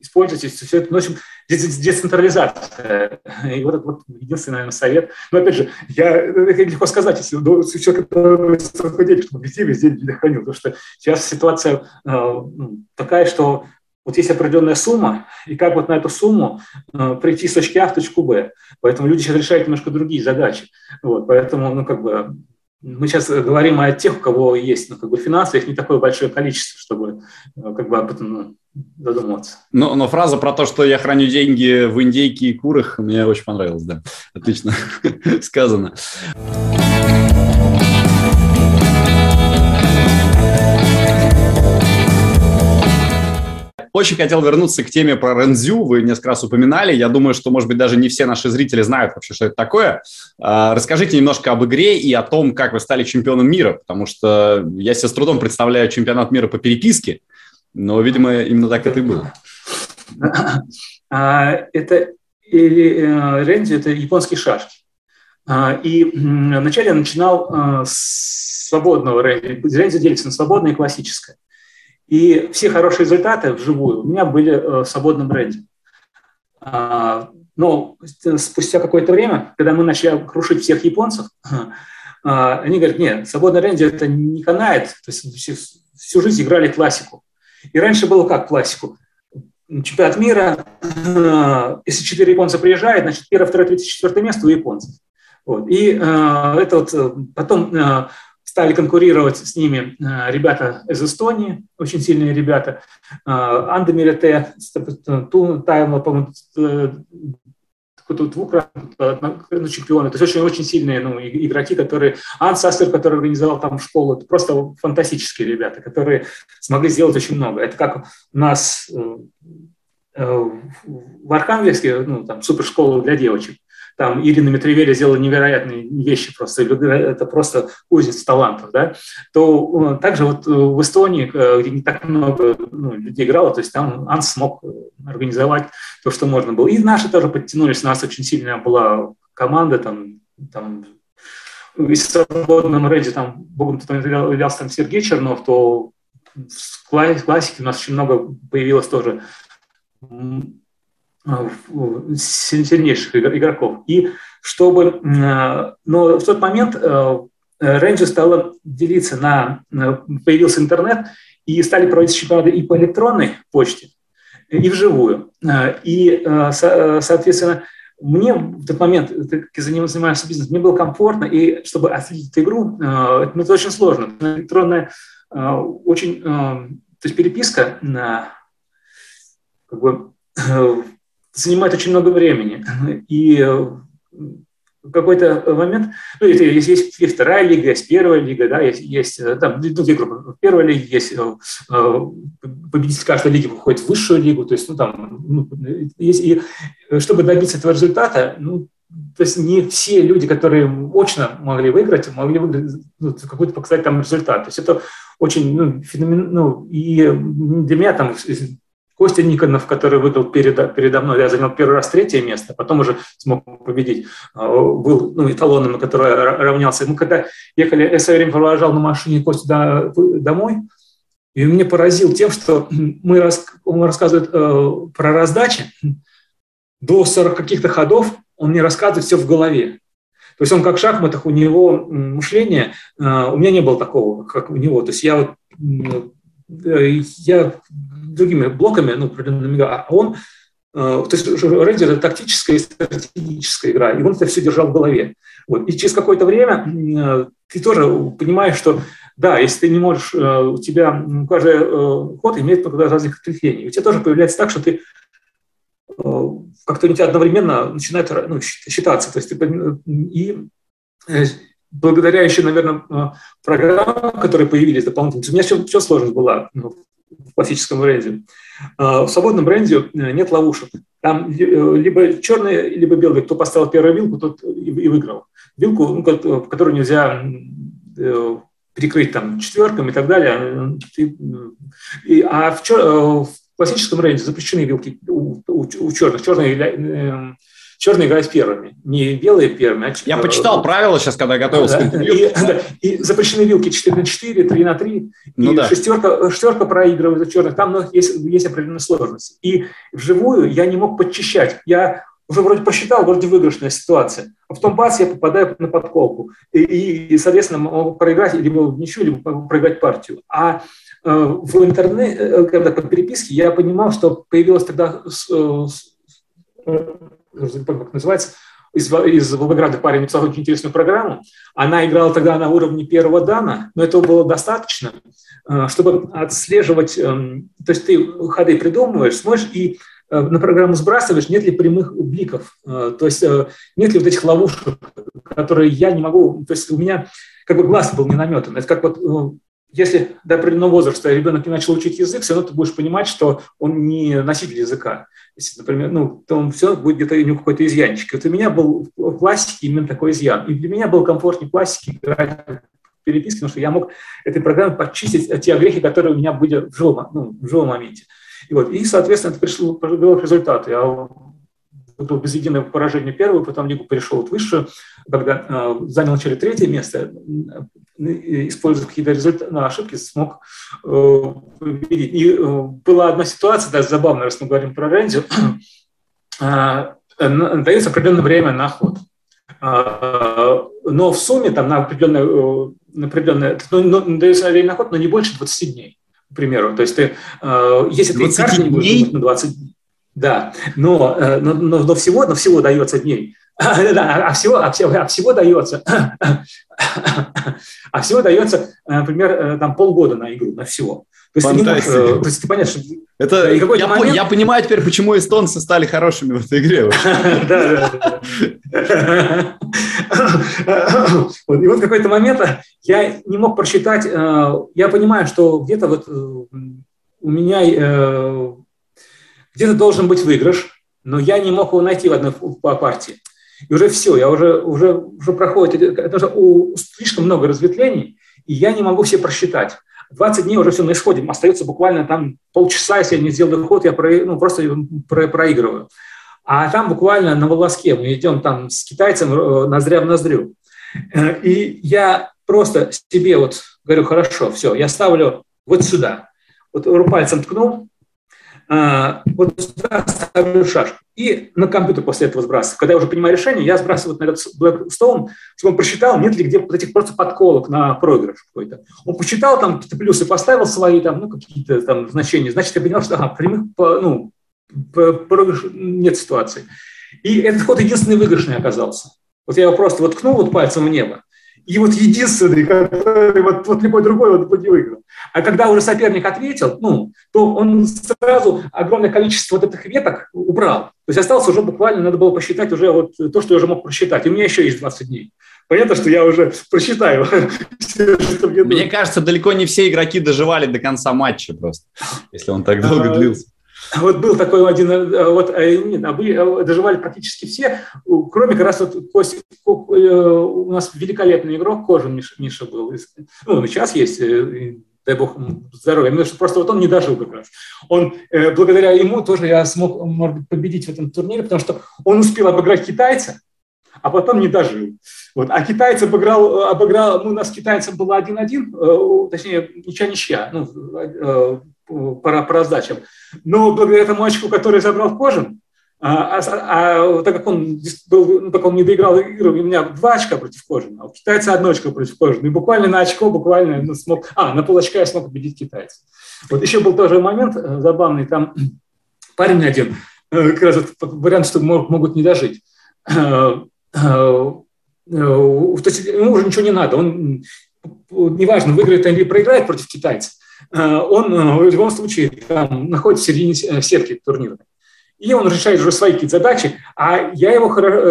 используйте все это. Ну, в общем, децентрализация. И вот это вот единственный, наверное, совет. Но, опять же, я, это легко сказать, если человек столько денег, чтобы везде, везде хранил, потому что сейчас ситуация ну, такая, что вот есть определенная сумма, и как вот на эту сумму э, прийти с точки А в точку Б. Поэтому люди сейчас решают немножко другие задачи. Вот, поэтому, ну, как бы, мы сейчас говорим о тех, у кого есть ну, как бы финансы, их не такое большое количество, чтобы э, как бы, ну, задумываться. Но, но фраза про то, что я храню деньги в индейке и курах, мне очень понравилась, да. Отлично сказано. Очень хотел вернуться к теме про Рензю. Вы несколько раз упоминали. Я думаю, что, может быть, даже не все наши зрители знают вообще, что это такое. А, расскажите немножко об игре и о том, как вы стали чемпионом мира, потому что я себе с трудом представляю чемпионат мира по переписке, но, видимо, именно так это и было. А, это э, Рензи – это японский шашки. А, и вначале я начинал с свободного Рензи. Рензи делится на свободное и классическое. И все хорошие результаты вживую у меня были э, в свободном бренде. А, но спустя какое-то время, когда мы начали крушить всех японцев, а, они говорят, нет, свободный ренди это не канает, то есть всю, всю жизнь играли классику. И раньше было как классику? Чемпионат мира, э, если четыре японца приезжают, значит, первое, второе, третье, четвертое место у японцев. Вот. И э, это вот э, потом э, стали конкурировать с ними э, ребята из Эстонии, очень сильные ребята. Э, Анда Мирете, Тайма, по-моему, э, двукратный чемпионы. То есть очень-очень сильные ну, игроки, которые... Анс Астер, который организовал там школу, это просто фантастические ребята, которые смогли сделать очень много. Это как у нас в Архангельске, ну, там, супершкола для девочек там Ирина Митревеля сделала невероятные вещи просто, это просто кузница талантов, да, то э, также вот э, в Эстонии, э, где не так много ну, людей играло, то есть там Анс смог организовать то, что можно было. И наши тоже подтянулись, у нас очень сильная была команда, там, там в свободном рейде, там, богом являлся там Сергей Чернов, то в классике у нас очень много появилось тоже сильнейших игроков. И чтобы, э, но в тот момент Рейнджер стала делиться на, появился интернет, и стали проводить чемпионаты и по электронной почте, и вживую. Э, и, соответственно, мне в тот момент, как я занимался бизнесом, мне было комфортно, и чтобы отследить игру, это, это очень сложно. Электронная очень, то есть переписка как бы занимает очень много времени. И э, в какой-то момент, ну, есть, есть, есть вторая лига, есть первая лига, да, есть, есть э, там ну, две группы. В первой лиге есть э, победитель каждой лиги выходит в высшую лигу, то есть, ну, там, ну, есть, и чтобы добиться этого результата, ну, то есть не все люди, которые очно могли выиграть, могли выиграть ну, какой-то показать там результат. То есть это очень ну, феномен, ну, и для меня там Костя Никонов, который выиграл передо, передо мной, я занял первый раз третье место, потом уже смог победить, а, был ну, эталоном, на который равнялся. Мы когда ехали, я все время провожал на машине Костю до, домой, и мне поразил тем, что мы, он рассказывает э, про раздачи, до 40 каких-то ходов он мне рассказывает все в голове. То есть он как в шахматах, у него мышление, э, у меня не было такого, как у него. То есть я вот Э, я другими блоками, ну, определенными, а он, э, то есть Рейнджер – это тактическая и стратегическая игра, и он это все держал в голове. Вот. И через какое-то время э, ты тоже понимаешь, что да, если ты не можешь, у тебя каждый ход имеет много разных ответвлений. У тебя тоже появляется так, что ты как-то у тебя одновременно начинает ну, считаться. То есть ты, и благодаря еще, наверное, э, программам, которые появились дополнительно, у меня все, все сложность была ну, в классическом бренде. Э, в свободном бренде э, нет ловушек. Там либо черный, либо белый. Кто поставил первую вилку, тот и выиграл. Вилку, ну, которую нельзя перекрыть там четверком и так далее. а в, классическом рейнже запрещены вилки у черных. Черные черные играют первыми, не белые первыми. А я почитал правила сейчас, когда готовился. Да, и, да, и запрещены вилки 4 на 4, 3 на 3, ну, и да. шестерка, шестерка проигрывает черных, там ну, есть, есть определенные сложности. И вживую я не мог подчищать. Я уже вроде посчитал, вроде выигрышная ситуация. А потом бац, я попадаю на подколку. И, и, и соответственно, могу проиграть либо в ничью, либо могу проиграть партию. А э, в интернете, э, когда по переписке, я понимал, что появилась тогда э, забыл, как называется, из, из Волгограда парень написал очень интересную программу. Она играла тогда на уровне первого дана, но этого было достаточно, э, чтобы отслеживать, эм, то есть ты ходы придумываешь, смотришь и э, на программу сбрасываешь, нет ли прямых бликов, то есть нет ли вот этих ловушек, которые я не могу, то есть у меня как бы глаз был не наметан. Это как вот если до определенного возраста ребенок не начал учить язык, все равно ты будешь понимать, что он не носитель языка. Если, например, ну, то он все будет где-то у него какой-то изъянчик. Вот у меня был в классике именно такой изъян. И для меня был комфортнее в классике играть переписки, потому что я мог этой программой почистить те огрехи, которые у меня были в живом, ну, в живом моменте. И, вот, и, соответственно, это пришло, привело к результату. Я был без единого поражения первый, потом лигу перешел в высшую, когда э, занял вначале третье место, используя какие-то результаты, ну, ошибки, смог э, победить. И э, была одна ситуация, даже забавная, раз мы говорим про Рэнди, э, дается определенное время на ход. Э, но в сумме там на определенное, э, на определенное ну, ну, дается время на ход, но не больше 20 дней, к примеру. То есть ты, э, если ты каждый день будешь на 20 дней, да, но, э, но, но, но, всего, но всего дается дней. Да, а всего, а всего, а всего дается, а всего дается, например, э, там полгода на игру, на всего. То есть, ты, можешь, э, то есть ты понятно, что это я, момент... я понимаю теперь, почему эстонцы стали хорошими в этой игре. И вот в какой-то момент я не мог просчитать, я понимаю, что где-то вот у меня где-то должен быть выигрыш, но я не мог его найти в одной партии. И уже все, я уже, уже, уже проходит, это уже у, слишком много разветвлений, и я не могу все просчитать. 20 дней уже все на исходе, остается буквально там полчаса, если я не сделаю ход, я про, ну, просто про, проигрываю. А там буквально на волоске мы идем там с китайцем э, ноздря в ноздрю. Э, и я просто себе вот говорю, хорошо, все, я ставлю вот сюда. Вот пальцем ткнул, вот сюда ставлю шашку. И на компьютер после этого сбрасываю. Когда я уже принимаю решение, я сбрасываю на этот Blackstone, чтобы он просчитал, нет ли где вот этих просто подколок на проигрыш какой-то. Он посчитал там какие-то плюсы, поставил свои там, ну, какие-то там значения. Значит, я понял, что ага, прямых, ну, проигрыш нет ситуации. И этот ход единственный выигрышный оказался. Вот я его просто вот ткнул вот пальцем в небо, и вот единственный, который вот, вот любой другой вот бы не выиграл. А когда уже соперник ответил, ну, то он сразу огромное количество вот этих веток убрал. То есть осталось уже буквально, надо было посчитать уже вот то, что я уже мог просчитать. И у меня еще есть 20 дней. Понятно, что я уже просчитаю. Мне кажется, далеко не все игроки доживали до конца матча просто, если он так долго а, длился. Вот был такой один, э, вот, э, нет, а э, доживали практически все, кроме как раз вот Костя, у нас великолепный игрок Кожин Миша, Миша был. Ну, сейчас есть, дай бог здоровья, потому что просто вот он не дожил как раз. Он, благодаря ему тоже я смог, может быть, победить в этом турнире, потому что он успел обыграть китайца, а потом не дожил. Вот. А китайец обыграл, обыграл, ну, у нас китайцем было 1-1, точнее, ничья-ничья, ну, по, по раздачам. Но благодаря этому очку, который забрал Кожин, а, а, а так как он был, ну, так он не доиграл игру, у меня два очка против Кожина, а у китайца одно очко против Кожина. И буквально на очко, буквально ну, смог, а, на полочка я смог победить китайца. Вот еще был тоже момент э, забавный, там парень один, э, как раз вот вариант, что могут не дожить. Э, то есть ему уже ничего не надо, он неважно, выиграет или проиграет против китайца, он э, в любом случае там, находится в середине э, сетки турнира. И он решает уже свои какие-то задачи, а я его,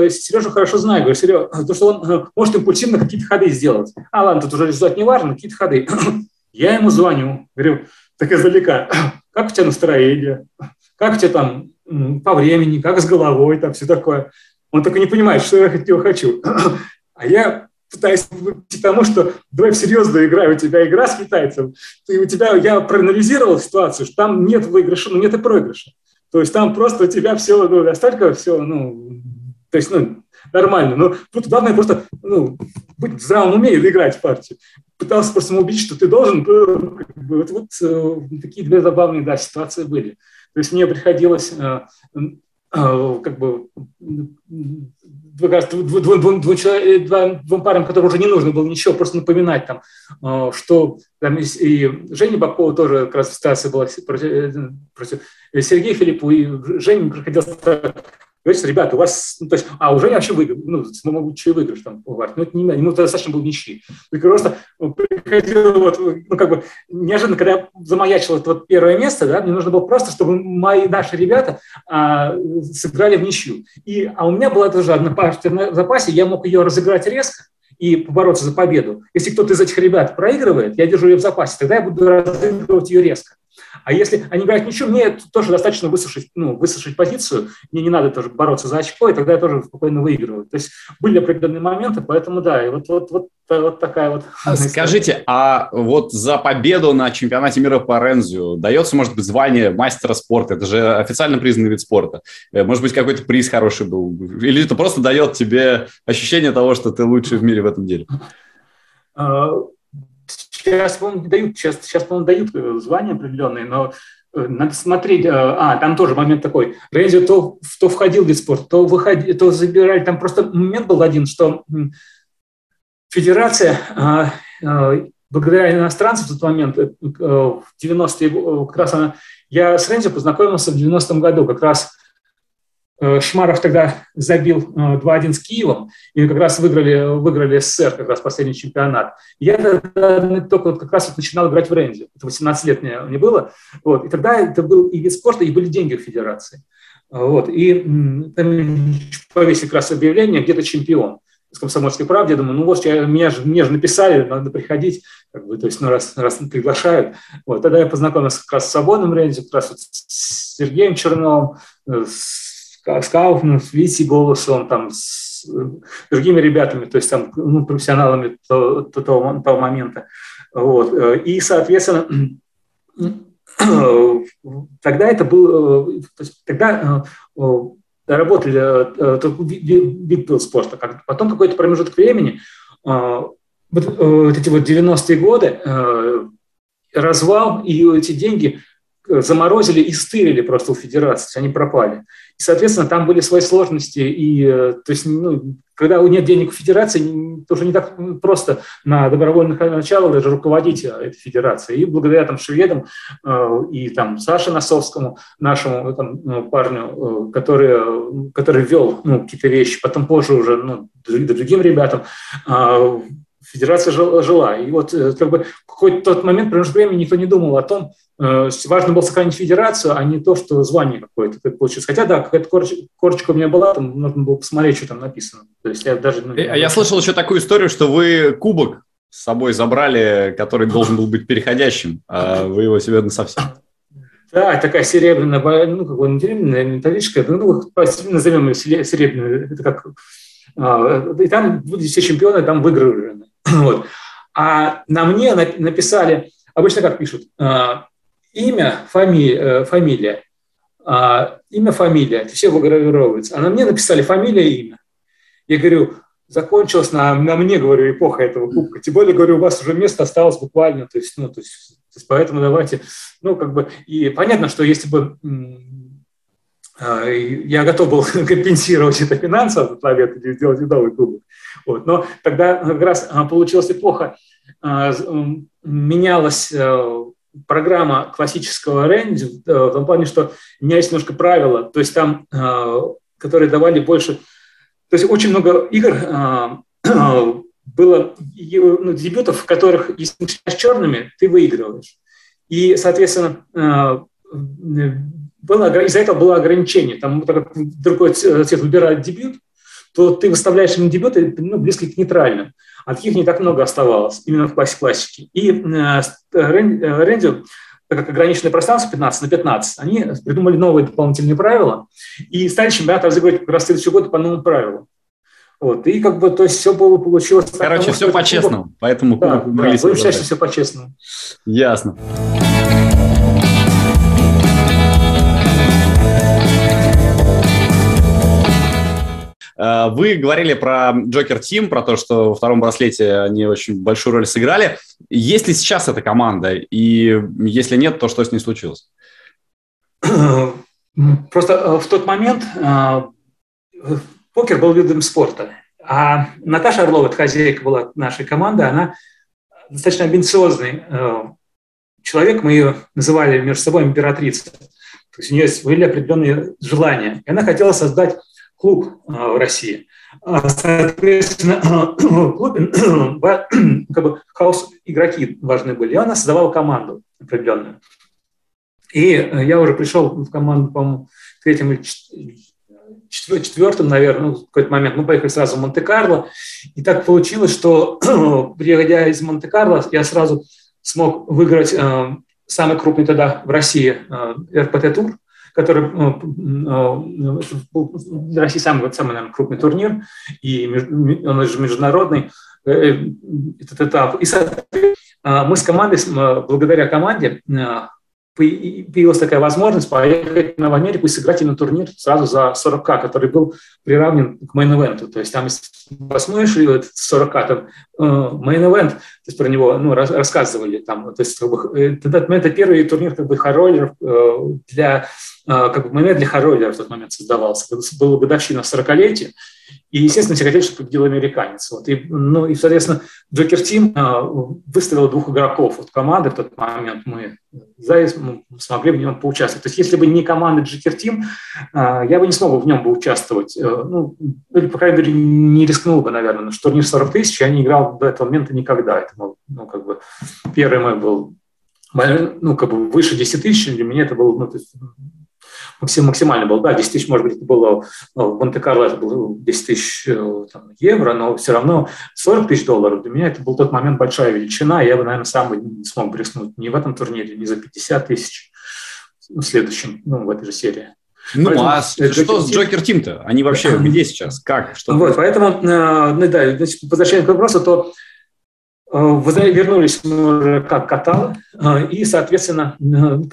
Сережу хорошо знаю, говорю, Сережа, то, что он может импульсивно какие-то ходы сделать. А ладно, тут уже результат не важен, какие-то ходы. Я ему звоню, говорю, так издалека, как у тебя настроение, как у тебя там по времени, как с головой, там все такое. Он только не понимает, что я хотел хочу. А я пытаюсь к тому, что давай всерьез доиграю, у тебя игра с китайцем, ты, у тебя, я проанализировал ситуацию, что там нет выигрыша, ну нет и проигрыша. То есть там просто у тебя все, ну, настолько все, ну, то есть, ну, нормально. Но тут главное просто ну, быть в здравом уме и играть в партию. Пытался просто убедить, что ты должен, вот, вот э, такие две забавные да, ситуации были. То есть мне приходилось э, э, как бы двум, двум парам, которым уже не нужно было ничего, просто напоминать там, э, что там и, и Женя Бабкова тоже как раз ситуация была против, против Сергея Филиппу, и Жене приходилось говорится, ребята, у вас, ну, то есть, а уже я вообще выиграл, ну, могу и выигрыш там, ну, это не, ему достаточно был ничьи. И просто приходил вот, ну, как бы, неожиданно, когда я замаячил это вот первое место, да, мне нужно было просто, чтобы мои, наши ребята а, сыграли в ничью. И, а у меня была тоже одна партия на запасе, я мог ее разыграть резко, и побороться за победу. Если кто-то из этих ребят проигрывает, я держу ее в запасе, тогда я буду разыгрывать ее резко. А если они говорят, ничего, мне тоже достаточно высушить, ну, высушить позицию, мне не надо тоже бороться за очко, и тогда я тоже спокойно выигрываю. То есть были определенные моменты, поэтому да, и вот, вот, вот, вот такая вот. А скажите, а вот за победу на чемпионате мира по Рензию дается, может быть, звание мастера спорта? Это же официально признанный вид спорта. Э, может быть, какой-то приз хороший был? Или это просто дает тебе ощущение того, что ты лучший в мире в этом деле? Сейчас, по-моему, дают, сейчас, сейчас, по-моему, дают э, звания определенные, но э, надо смотреть, э, а, там тоже момент такой, Рейнджер то, то входил в вид то, выходи, то забирали, там просто момент был один, что федерация, а, благодаря иностранцам в тот момент, в 90-е, как раз она, я с Рейнджер познакомился в 90-м году, как раз Шмаров тогда забил 2-1 э, с Киевом, и как раз выиграли, выиграли СССР, как раз последний чемпионат. Я тогда только вот как раз вот начинал играть в Рензе, это 18 лет мне, мне было, вот, и тогда это был и вид спорта, и были деньги в федерации. Вот, и там повесили как раз объявление, где-то чемпион с «Комсомольской правде», я думаю, ну вот, я, меня, же, мне же написали, надо приходить, как бы, то есть, ну, раз, раз приглашают. Вот, тогда я познакомился как раз с свободным Рензи, как раз вот с Сергеем Черновым, э, с с Кауфманом, с Вити Голосом, там, с другими ребятами, то есть там, ну, профессионалами того, того, того момента. Вот. И, соответственно, тогда это был, то есть тогда работали вид был спорта. Потом какой-то промежуток времени, вот эти вот 90-е годы, развал, и эти деньги заморозили и стырили просто у федерации, они пропали. И, соответственно, там были свои сложности. И, э, то есть, ну, когда нет денег у федерации, тоже не так просто на добровольных началах даже руководить э, этой федерацией. И благодаря там шведам э, и там Саше Носовскому, нашему там, парню, который, который вел ну, какие-то вещи, потом позже уже ну, другим ребятам, федерация жила. И вот как бы хоть тот момент, промежуток времени, никто не думал о том, Э, важно было сохранить федерацию, а не то, что звание какое-то получилось. Хотя, да, какая-то корочка, корочка у меня была, там нужно было посмотреть, что там написано. То есть я даже... Ну, а я слышал еще такую историю, что вы кубок с собой забрали, который должен был быть переходящим, а вы его себе на совсем. Да, такая серебряная, ну, как бы серебряная металлическая, ну, назовем ее серебряную, это как... А, и там все чемпионы там выиграли. Вот. А на мне написали, обычно как пишут, а, имя, фамилия, э, фамилия, а, имя, фамилия, все выгравировывается. А на мне написали фамилия имя. Я говорю, закончилась на, на мне, говорю, эпоха этого кубка. Тем более, говорю, у вас уже место осталось буквально, то есть, ну, то есть, то есть поэтому давайте, ну, как бы, и понятно, что если бы я готов был компенсировать это финансово, и сделать новый кубок. Вот. Но тогда как раз а, получилось плохо. Менялось э, программа классического рэнди э, в том плане, что у меня есть немножко правила, то есть там, э, которые давали больше, то есть очень много игр было ну, дебютов, в которых, если начинаешь черными, ты выигрываешь. И, соответственно, было, из-за этого было ограничение. Там так как другой цвет выбирает дебют, то ты выставляешь им дебюты ну, близкие к нейтральным. А таких не так много оставалось, именно в классе классики. И э, Рэнди, э, так как ограниченное пространство 15 на 15, они придумали новые дополнительные правила и стали чемпионат разыгрывать как раз следующий год по новым правилам. Вот. И как бы, то есть все было, получилось... Короче, так, все по-честному, поэтому... Да, да, будем считать, что все по-честному. Ясно. Вы говорили про Джокер Тим, про то, что во втором браслете они очень большую роль сыграли. Есть ли сейчас эта команда? И если нет, то что с ней случилось? Просто э, в тот момент э, покер был видом спорта. А Наташа Орлова, это хозяйка была нашей команды, она достаточно амбициозный человек, мы ее называли между собой императрицей. То есть у нее были определенные желания. И она хотела создать клуб в России. Соответственно, в клубе как бы хаос игроки важны были. И он создавал команду определенную. И я уже пришел в команду, по-моему, третьим или четвертым, наверное, ну, в какой-то момент мы поехали сразу в Монте-Карло. И так получилось, что, приходя из Монте-Карло, я сразу смог выиграть э, самый крупный тогда в России э, РПТ-тур, который э, для России самый, самый наверное, крупный турнир, и он же международный этот этап. И мы с командой, благодаря команде, появилась такая возможность поехать в Америку и сыграть на турнир сразу за 40к, который был приравнен к main event у. То есть там посмотришь 40к, там main event, то есть про него ну, рассказывали. Там, то есть, как бы, это, это первый турнир как бы, high roller ов э, для как бы, момент для хорроллера в тот момент создавался. Была годовщина 40-летия, и, естественно, все хотели, чтобы победил американец. Вот. И, ну, и, соответственно, Джокер Тим а, выставил двух игроков от команды в тот момент. Мы смогли в нем поучаствовать. То есть, если бы не команда Джокер Тим, а, я бы не смог в нем бы участвовать. Э, ну, или, по крайней мере, не рискнул бы, наверное. На турнир 40 тысяч я не играл до этого момента никогда. Это был, ну, как бы, первый мой был ну, как бы выше 10 тысяч, для меня это был ну, то есть, максимально был, да, 10 тысяч, может быть, было ну, в Монте-Карло, это было 10 тысяч э, там, евро, но все равно 40 тысяч долларов для меня это был тот момент большая величина, я бы, наверное, сам не смог блеснуть ни в этом турнире, ни за 50 тысяч в следующем, ну, в этой же серии. Ну, поэтому, а э, что с Джокер Тим-то? Они вообще где сейчас? Как? Что вот, поэтому, э, ну, да, значит, возвращаясь к вопросу, то Э, мы уже как каталы э, и, соответственно, э,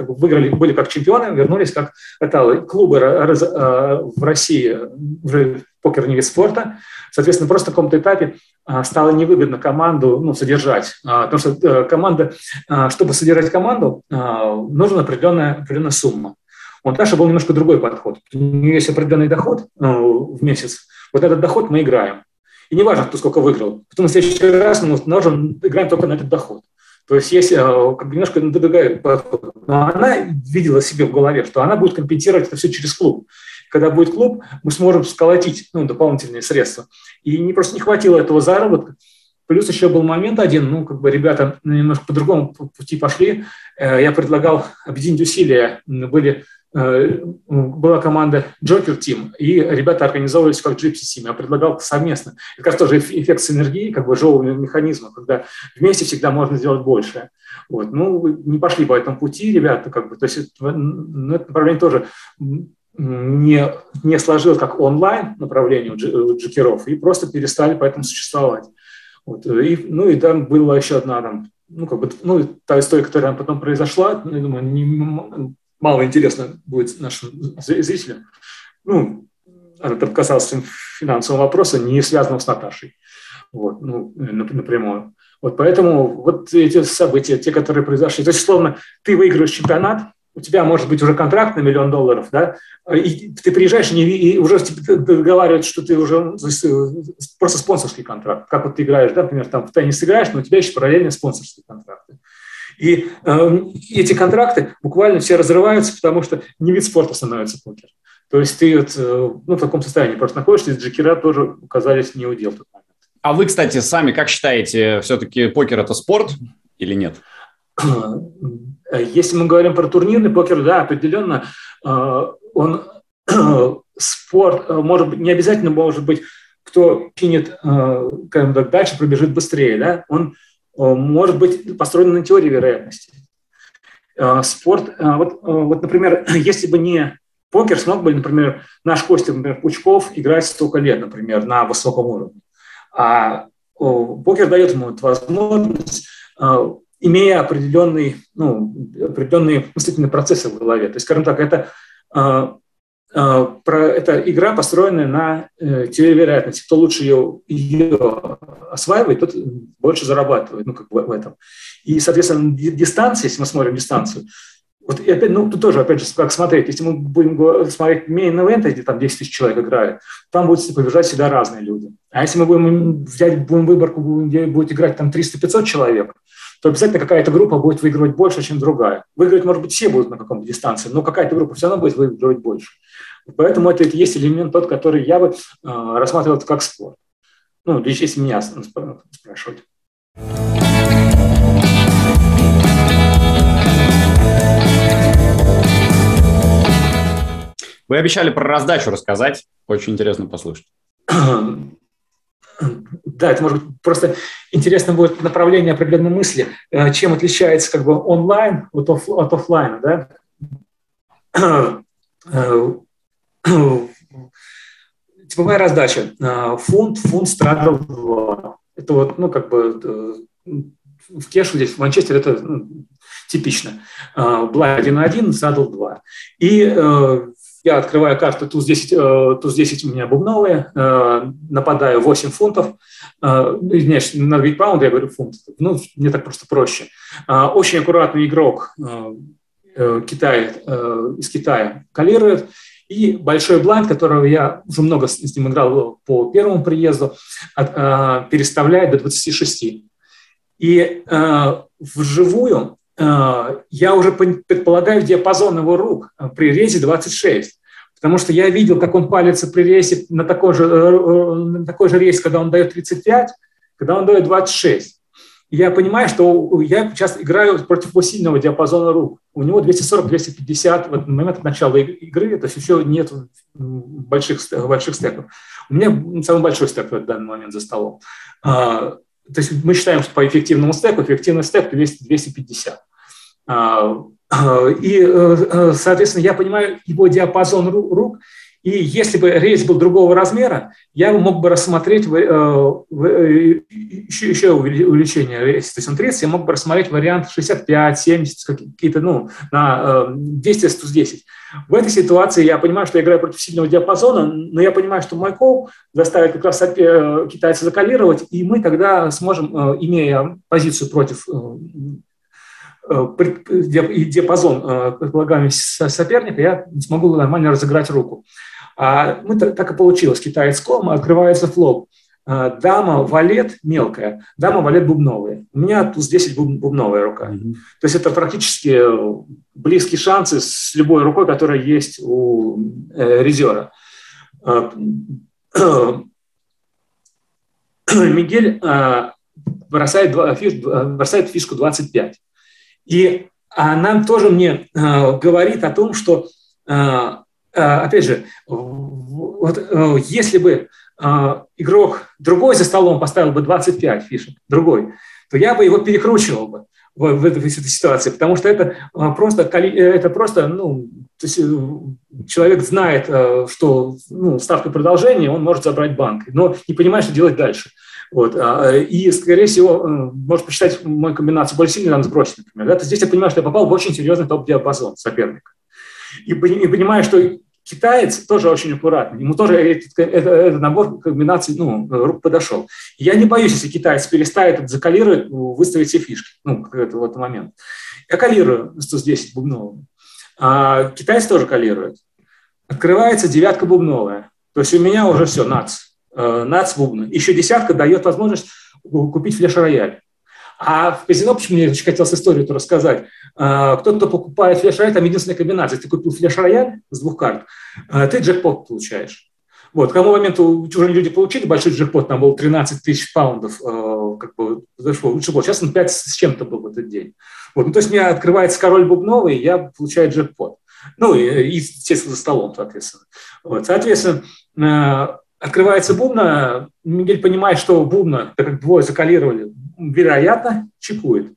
бы выиграли, были как чемпионы, вернулись как каталы. Клубы в России уже покер не вид спорта, соответственно, просто на каком-то этапе стало невыгодно команду ну, содержать, потому что команда, чтобы содержать команду, нужна определенная, определенная сумма. У Наташи был немножко другой подход. У нее есть определенный доход в месяц. Вот этот доход мы играем. И не важно, кто сколько выиграл. Потом в следующий раз мы можем играем только на этот доход. То есть есть э, как бы немножко другая подход. Но она видела себе в голове, что она будет компенсировать это все через клуб. Когда будет клуб, мы сможем сколотить ну, дополнительные средства. И не просто не хватило этого заработка. Плюс еще был момент один, ну, как бы ребята немножко по другому пути пошли. Э, я предлагал объединить усилия. Были была команда Joker Team, и ребята организовывались как Gypsy Team. Я предлагал совместно. Это как тоже эффект синергии, как бы живого механизма, когда вместе всегда можно сделать больше. Вот. Ну, не пошли по этому пути ребята, как бы, то есть это, ну, это направление тоже не, не сложилось как онлайн направление у джекеров, и просто перестали поэтому существовать. Вот. И, ну и там была еще одна там, ну, как бы, ну, та история, которая потом произошла, я думаю, не, мало интересно будет нашим зрителям. Ну, она там касалась финансового вопроса, не связанного с Наташей. Вот, ну, напрямую. Вот поэтому вот эти события, те, которые произошли. То есть, словно, ты выигрываешь чемпионат, у тебя может быть уже контракт на миллион долларов, да, и ты приезжаешь и, и уже договаривают, что ты уже просто спонсорский контракт. Как вот ты играешь, да, например, там в теннис играешь, но у тебя еще параллельно спонсорские контракты. И э, эти контракты буквально все разрываются, потому что не вид спорта становится покер. То есть ты вот, э, ну, в таком состоянии просто находишься, и джекера тоже оказались не удел в тот момент. А вы, кстати, сами как считаете, все-таки покер – это спорт или нет? Если мы говорим про турнирный покер, да, определенно э, он спорт, может быть, не обязательно может быть, кто кинет, скажем так, дальше, пробежит быстрее, да, он Э, может быть построена на теории вероятности. Э, спорт, э, вот, вот, например, если бы не покер, смог бы, например, наш Костя, например, Пучков играть столько лет, например, на высоком уровне. А покер дает ему эту возможность, имея определенный, ну, определенные мыслительные процессы в голове. То есть, скажем так, это Э, про, это игра, построенная на э, теории вероятности. Кто лучше ее, ее осваивает, тот больше зарабатывает ну, как в этом. И, соответственно, дистанция, если мы смотрим дистанцию, вот и опять, ну, тут тоже, опять же, как смотреть. Если мы будем смотреть main event, где там 10 тысяч человек играет, там будут побежать всегда разные люди. А если мы будем взять будем выборку, где будет играть там 300-500 человек, то обязательно какая-то группа будет выигрывать больше, чем другая. Выигрывать, может быть, все будут на каком-то дистанции, но какая-то группа все равно будет выигрывать больше. Поэтому это, это есть элемент тот, который я бы э, рассматривал как спор. Ну, если меня спрашивать. Вы обещали про раздачу рассказать. Очень интересно послушать. Да, это может быть просто интересно будет направление определенной мысли, э, чем отличается как бы онлайн от, оф, от офлайна, да? Э, типовая раздача. Э, фунт, фунт страдал 2. Это вот, ну, как бы в кешу здесь, в Манчестере это ну, типично. Была 1-1, задал 2. И я открываю карту туз-10, э, туз-10 у меня бубновые, э, нападаю 8 фунтов, э, извиняюсь, надо говорить паунд, я говорю фунт, ну, мне так просто проще. Очень аккуратный игрок Китай, из Китая калирует, и большой блайнд, которого я уже много с ним играл по первому приезду, переставляет до 26. И вживую я уже предполагаю диапазон его рук при резе 26. Потому что я видел, как он палится при рейсе на такой же, э, э, на такой же рейс, когда он дает 35, когда он дает 26. И я понимаю, что я сейчас играю против его сильного диапазона рук. У него 240-250 в этот момент начала игры, то есть еще нет больших, больших стеков. У меня самый большой стек в данный момент за столом. А, то есть мы считаем, что по эффективному стеку, эффективный стек 250. И, э, э, соответственно, я понимаю его диапазон рук, и если бы рейс был другого размера, я мог бы рассмотреть еще, э, еще увеличение рейса. То есть он 30, я мог бы рассмотреть вариант 65, 70, какие-то, ну, на 200 110. В этой ситуации я понимаю, что я играю против сильного диапазона, но я понимаю, что мой кол заставит как раз китайца закалировать, и мы тогда сможем, имея позицию против Э, диапазон э, предполагаемого соперника, я смогу нормально разыграть руку. А мы так и получилось. Китаец ком, открывается флоп. Э, дама, валет мелкая, дама, валет бубновые. У меня туз 10 бубновая рука. Mm-hmm. То есть это практически близкие шансы с любой рукой, которая есть у э, резера. Мигель бросает, бросает фишку 25. И она тоже мне э, говорит о том, что, э, э, опять же, вот, э, если бы э, игрок другой за столом поставил бы 25 фишек, другой, то я бы его перекручивал бы в, в, этой, в этой ситуации, потому что это э, просто, это просто ну, то есть э, человек знает, что ну, ставкой продолжения он может забрать банк, но не понимает, что делать дальше. Вот. А, и, скорее всего, э, может посчитать мою комбинацию более сильной, надо сбросить, например. Да? То здесь я понимаю, что я попал в очень серьезный топ-диапазон соперника. И, и понимаю, что китаец тоже очень аккуратный. Ему тоже этот, этот, этот набор комбинаций ну, рук подошел. Я не боюсь, если китаец переставит, закалирует, выставить все фишки. Ну, это вот момент. Я калирую 110 бубновым. А китаец тоже калирует. Открывается девятка бубновая. То есть у меня уже все, нац. Э, нацбубна. Еще десятка дает возможность купить флеш-рояль. А в казино, почему мне очень хотелось историю эту рассказать, э, кто-то, кто покупает флеш-рояль, там единственная комбинация. Ты купил флеш-рояль с двух карт, э, ты джекпот получаешь. Вот, к тому моменту уже люди получили большой джекпот, там был 13 тысяч паундов, как бы, зашло, лучше было. Сейчас он 5 с чем-то был в этот день. Вот, ну, то есть у меня открывается король бубновый, я получаю джекпот. Ну, и, и естественно, за столом, соответственно. Вот, соответственно, Открывается бубна, Мигель понимает, что бубна, так как двое закалировали, вероятно, чекует.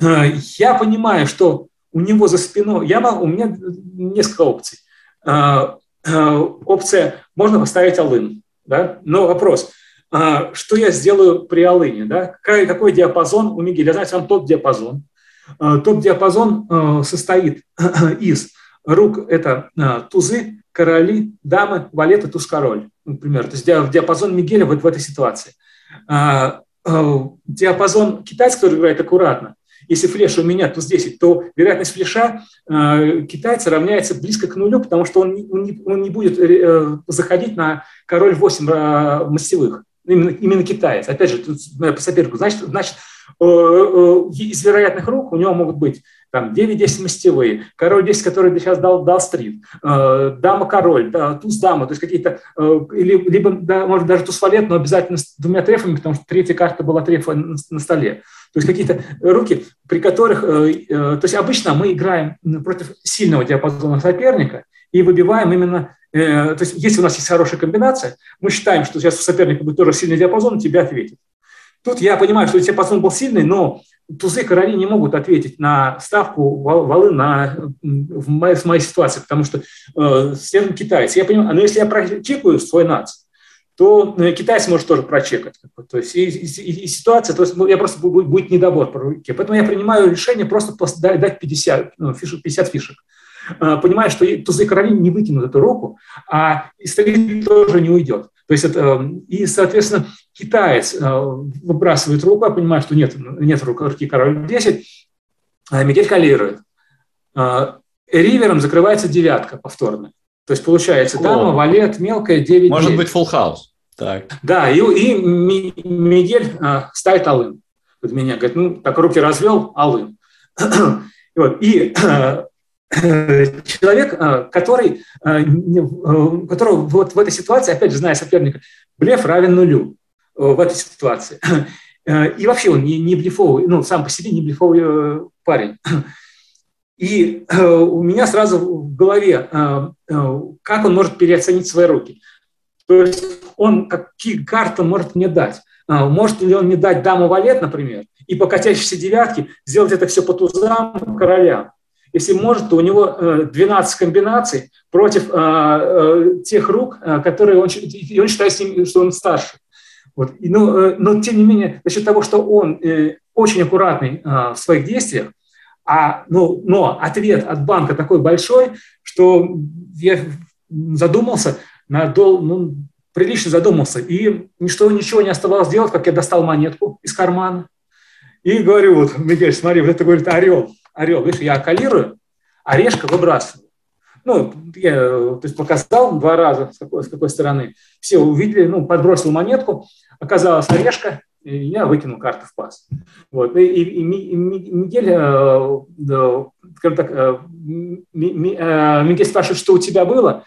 Э, я понимаю, что у него за спиной, я, у меня несколько опций. Э, э, опция, можно поставить алын, да? но вопрос, что я сделаю при алыне, да? какой, какой диапазон у Мигеля, знаете, он тот диапазон. Тот диапазон состоит из рук, это тузы, короли, дамы, валеты, туз, король, например. То есть диапазон Мигеля вот в этой ситуации. А, а, диапазон китайский, который играет аккуратно, если флеш у меня туз 10, то вероятность флеша э, китайца равняется близко к нулю, потому что он не, он не, будет э, заходить на король 8 э, мастевых. Именно, именно китаец. Опять же, тут, по сопернику. Значит, значит э, э, из вероятных рук у него могут быть там 9-10 мастевые, король 10, который сейчас дал, дал стрит, э, дама-король, да, туз-дама, то есть какие-то, э, или, либо, да, может, даже туз-валет, но обязательно с двумя трефами, потому что третья карта была трефа на, на столе. То есть какие-то руки, при которых, э, э, то есть обычно мы играем против сильного диапазона соперника и выбиваем именно Э, то есть если у нас есть хорошая комбинация, мы считаем, что сейчас у соперника будет тоже сильный диапазон, тебе ответит. Тут я понимаю, что диапазон был сильный, но тузы короли не могут ответить на ставку валы на, в, моей, в моей ситуации, потому что э, следом китайцы. Я понимаю, но если я прочекаю свой нац, то э, китайец может тоже прочекать. То есть и, и, и ситуация, то есть ну, я просто будет, будет недобор по руке. Поэтому я принимаю решение просто дать 50, ну, фишек, 50 фишек. Э, понимая, что тузы короли не выкинут эту руку, а и тоже не уйдет. То есть это, э, и, соответственно, китаец э, выбрасывает руку, а понимает, что нет, нет руки король 10, а Мигель калирует. Ривером закрывается девятка повторно. То есть получается дама, валет, мелкая, 9 Может 9. быть, фулл хаус. Так. Да, и, и Мигель ставит алын. Вот меня говорит, ну, так руки развел, алын. вот. И человек, э, который, э, э, которого вот в этой ситуации, опять же, зная соперника, блеф равен нулю в этой ситуации. И вообще он не, не блефовый, ну, сам по себе не блефовый парень. И у меня сразу в голове, как он может переоценить свои руки. То есть он какие карты может мне дать. Может ли он мне дать даму валет, например, и по катящейся девятке сделать это все по тузам королям. Если может, то у него 12 э, комбинаций против э, э, тех рук, которые он, и он считает, что он старше. Вот. И, ну, но, тем не менее, за счет того, что он очень аккуратный в своих действиях, а, ну, но ответ от банка такой большой, что я задумался, на дол, ну, прилично задумался, и ничто, ничего не оставалось делать, как я достал монетку из кармана и говорю, вот, Мигель, смотри, вот это, говорит, орел орел. Видишь, я околирую, орешка выбрасываю. Ну, я то есть показал два раза, с какой, с какой стороны. Все увидели, ну, подбросил монетку, оказалась орешка, и я выкинул карту в пас. Вот. И, и, и Мигель, э, да, скажем так, э, э, Мигель спрашивает, что у тебя было.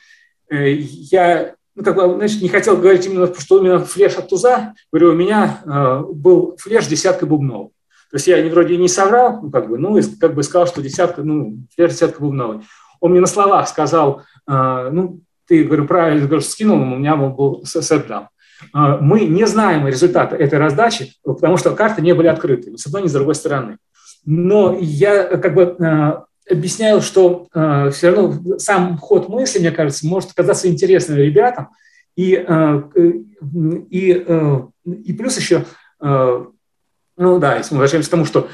Э, я ну, как бы, значит, не хотел говорить именно, что именно флеш от туза. Говорю, у меня э, был флеш десятка бубнов. То есть я вроде не соврал, ну, как бы, ну, как бы сказал, что десятка, ну, десятка бубновой. Он мне на словах сказал, э, ну, ты, говорю, правильно, говорю, скинул, у меня был сетдаун. Э, мы не знаем результата этой раздачи, потому что карты не были открыты, ни с одной, ни с другой стороны. Но я как бы э, объяснял, что все равно сам ход мысли, мне кажется, может оказаться интересным ребятам. И, и, и плюс еще ну да, если мы возвращаемся к тому, что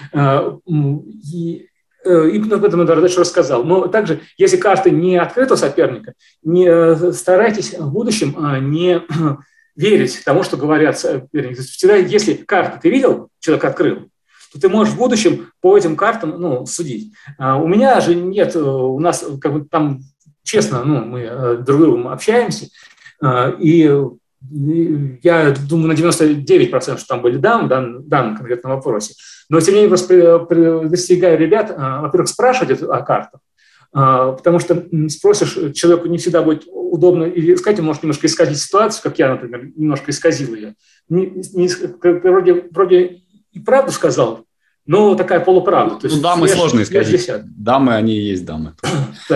именно об этом Эдуард рассказал. Но также, если карты не открыты у соперника, не э, старайтесь в будущем э, не верить тому, что говорят соперники. Всегда, если карты ты видел, человек открыл, то ты можешь в будущем по этим картам ну, судить. А у меня же нет, у нас как бы там честно, ну, мы друг с другом общаемся, и я думаю, на 99%, что там были дамы в данном, данном конкретном вопросе. Но, тем не менее, просто достигаю ребят, а, во-первых, спрашивать о картах, а, потому что спросишь, человеку не всегда будет удобно или искать, он может немножко исказить ситуацию, как я, например, немножко исказил ее. Не, не, вроде, вроде и правду сказал, но такая полуправда. То есть ну, дамы флеш, сложно исказить. Дамы, они и есть дамы.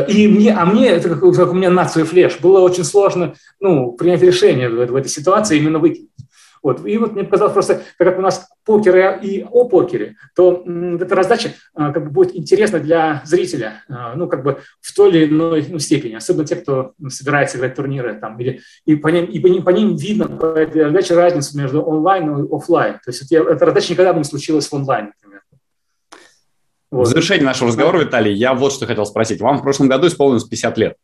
И мне, а мне, это как, как у меня нация флеш, было очень сложно ну, принять решение в, в этой ситуации именно выкинуть. Вот. И вот мне показалось просто, так как у нас покер и о покере, то эта раздача а, как бы будет интересна для зрителя, а, ну, как бы в той или иной ну, степени, особенно те, кто собирается играть турниры, там, или, и, по ним, и по, ним, по ним видно по этой раздаче разницу между онлайн и офлайн. То есть эта раздача никогда бы не случилась в онлайн, например. Вот. В завершении нашего разговора, Виталий, я вот что хотел спросить. Вам в прошлом году исполнилось 50 лет.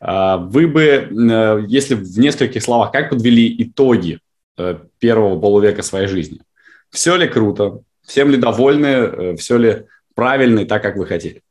А, вы бы, э, если в нескольких словах, как подвели итоги э, первого полувека своей жизни? Все ли круто? Всем ли довольны? Э, Все ли правильно и так, как вы хотели?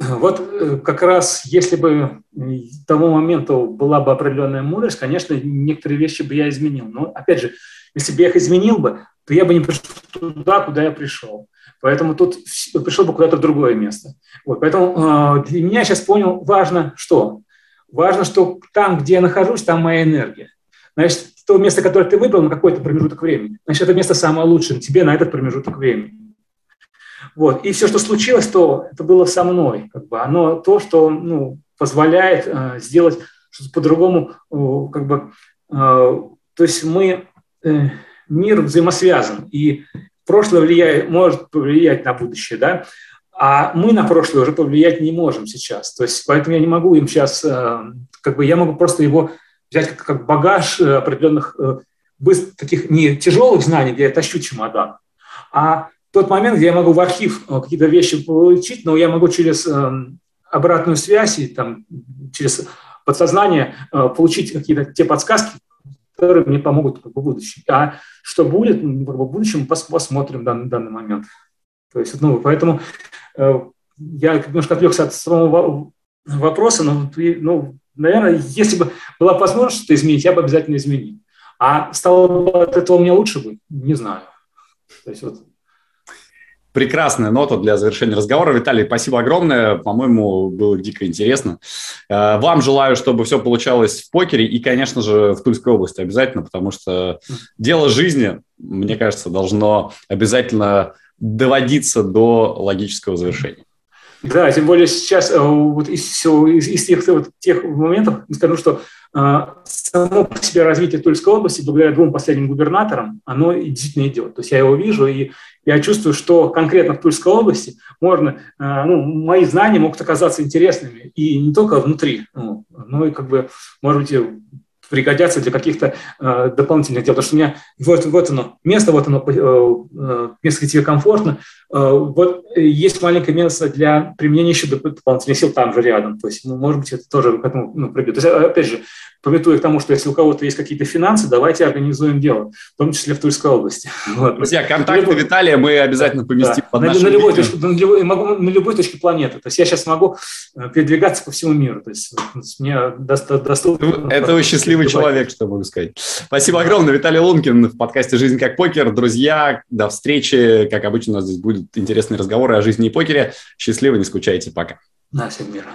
Вот как раз если бы к тому моменту была бы определенная мудрость, конечно, некоторые вещи бы я изменил. Но, опять же, если бы я их изменил бы, то я бы не пришел туда, куда я пришел. Поэтому тут пришел бы куда-то в другое место. Вот, поэтому э, для меня сейчас понял, важно что? Важно, что там, где я нахожусь, там моя энергия. Значит, то место, которое ты выбрал на какой-то промежуток времени, значит, это место самое лучшее тебе на этот промежуток времени. Вот. И все, что случилось, то это было со мной. Как бы. Оно то, что ну, позволяет э, сделать что-то по-другому. Э, как бы, э, то есть мы, э, мир взаимосвязан. И прошлое влияет, может повлиять на будущее. Да? А мы на прошлое уже повлиять не можем сейчас. То есть поэтому я не могу им сейчас, э, как бы я могу просто его взять как, как багаж э, определенных э, таких не тяжелых знаний, где я тащу чемодан, а тот момент, где я могу в архив какие-то вещи получить, но я могу через обратную связь и там, через подсознание получить какие-то те подсказки, которые мне помогут как бы, в будущем. А что будет как бы, в будущем, посмотрим в данный, данный момент. То есть, ну, поэтому э, я немножко отвлекся от самого вопроса, но ну, наверное, если бы была возможность что-то изменить, я бы обязательно изменил. А стало бы от этого мне лучше бы? Не знаю. То есть вот прекрасная нота для завершения разговора. Виталий, спасибо огромное. По-моему, было дико интересно. Э, вам желаю, чтобы все получалось в покере и, конечно же, в Тульской области обязательно, потому что дело жизни, мне кажется, должно обязательно доводиться до логического завершения. Да, тем более сейчас э, вот из, всего, из, из тех, вот, тех моментов скажу, что э, само по себе развитие Тульской области, благодаря двум последним губернаторам, оно действительно идет. То есть я его вижу, и я чувствую, что конкретно в Тульской области можно, э, ну, мои знания могут оказаться интересными, и не только внутри, ну, но и как бы, может быть, пригодятся для каких-то э, дополнительных дел. Потому что у меня вот, вот оно, место, вот оно, э, э место, тебе комфортно. Э, вот есть маленькое место для применения еще дополнительных сил там же рядом. То есть, ну, может быть, это тоже к этому ну, придет. То есть, опять же, пометуя к тому, что если у кого-то есть какие-то финансы, давайте организуем дело, в том числе в Тульской области. Вот. Друзья, контакты любой... Виталия мы обязательно поместим да. под на, на, любой точке, на, любой, могу, на любой точке планеты. То есть я сейчас могу э, передвигаться по всему миру. То есть мне доступно... Это вы счастливый человек, что могу сказать. Спасибо огромное. Виталий Лункин в подкасте «Жизнь как покер». Друзья, до встречи. Как обычно, у нас здесь будут интересные разговоры о жизни и покере. Счастливо, не скучайте. Пока. На всем мира.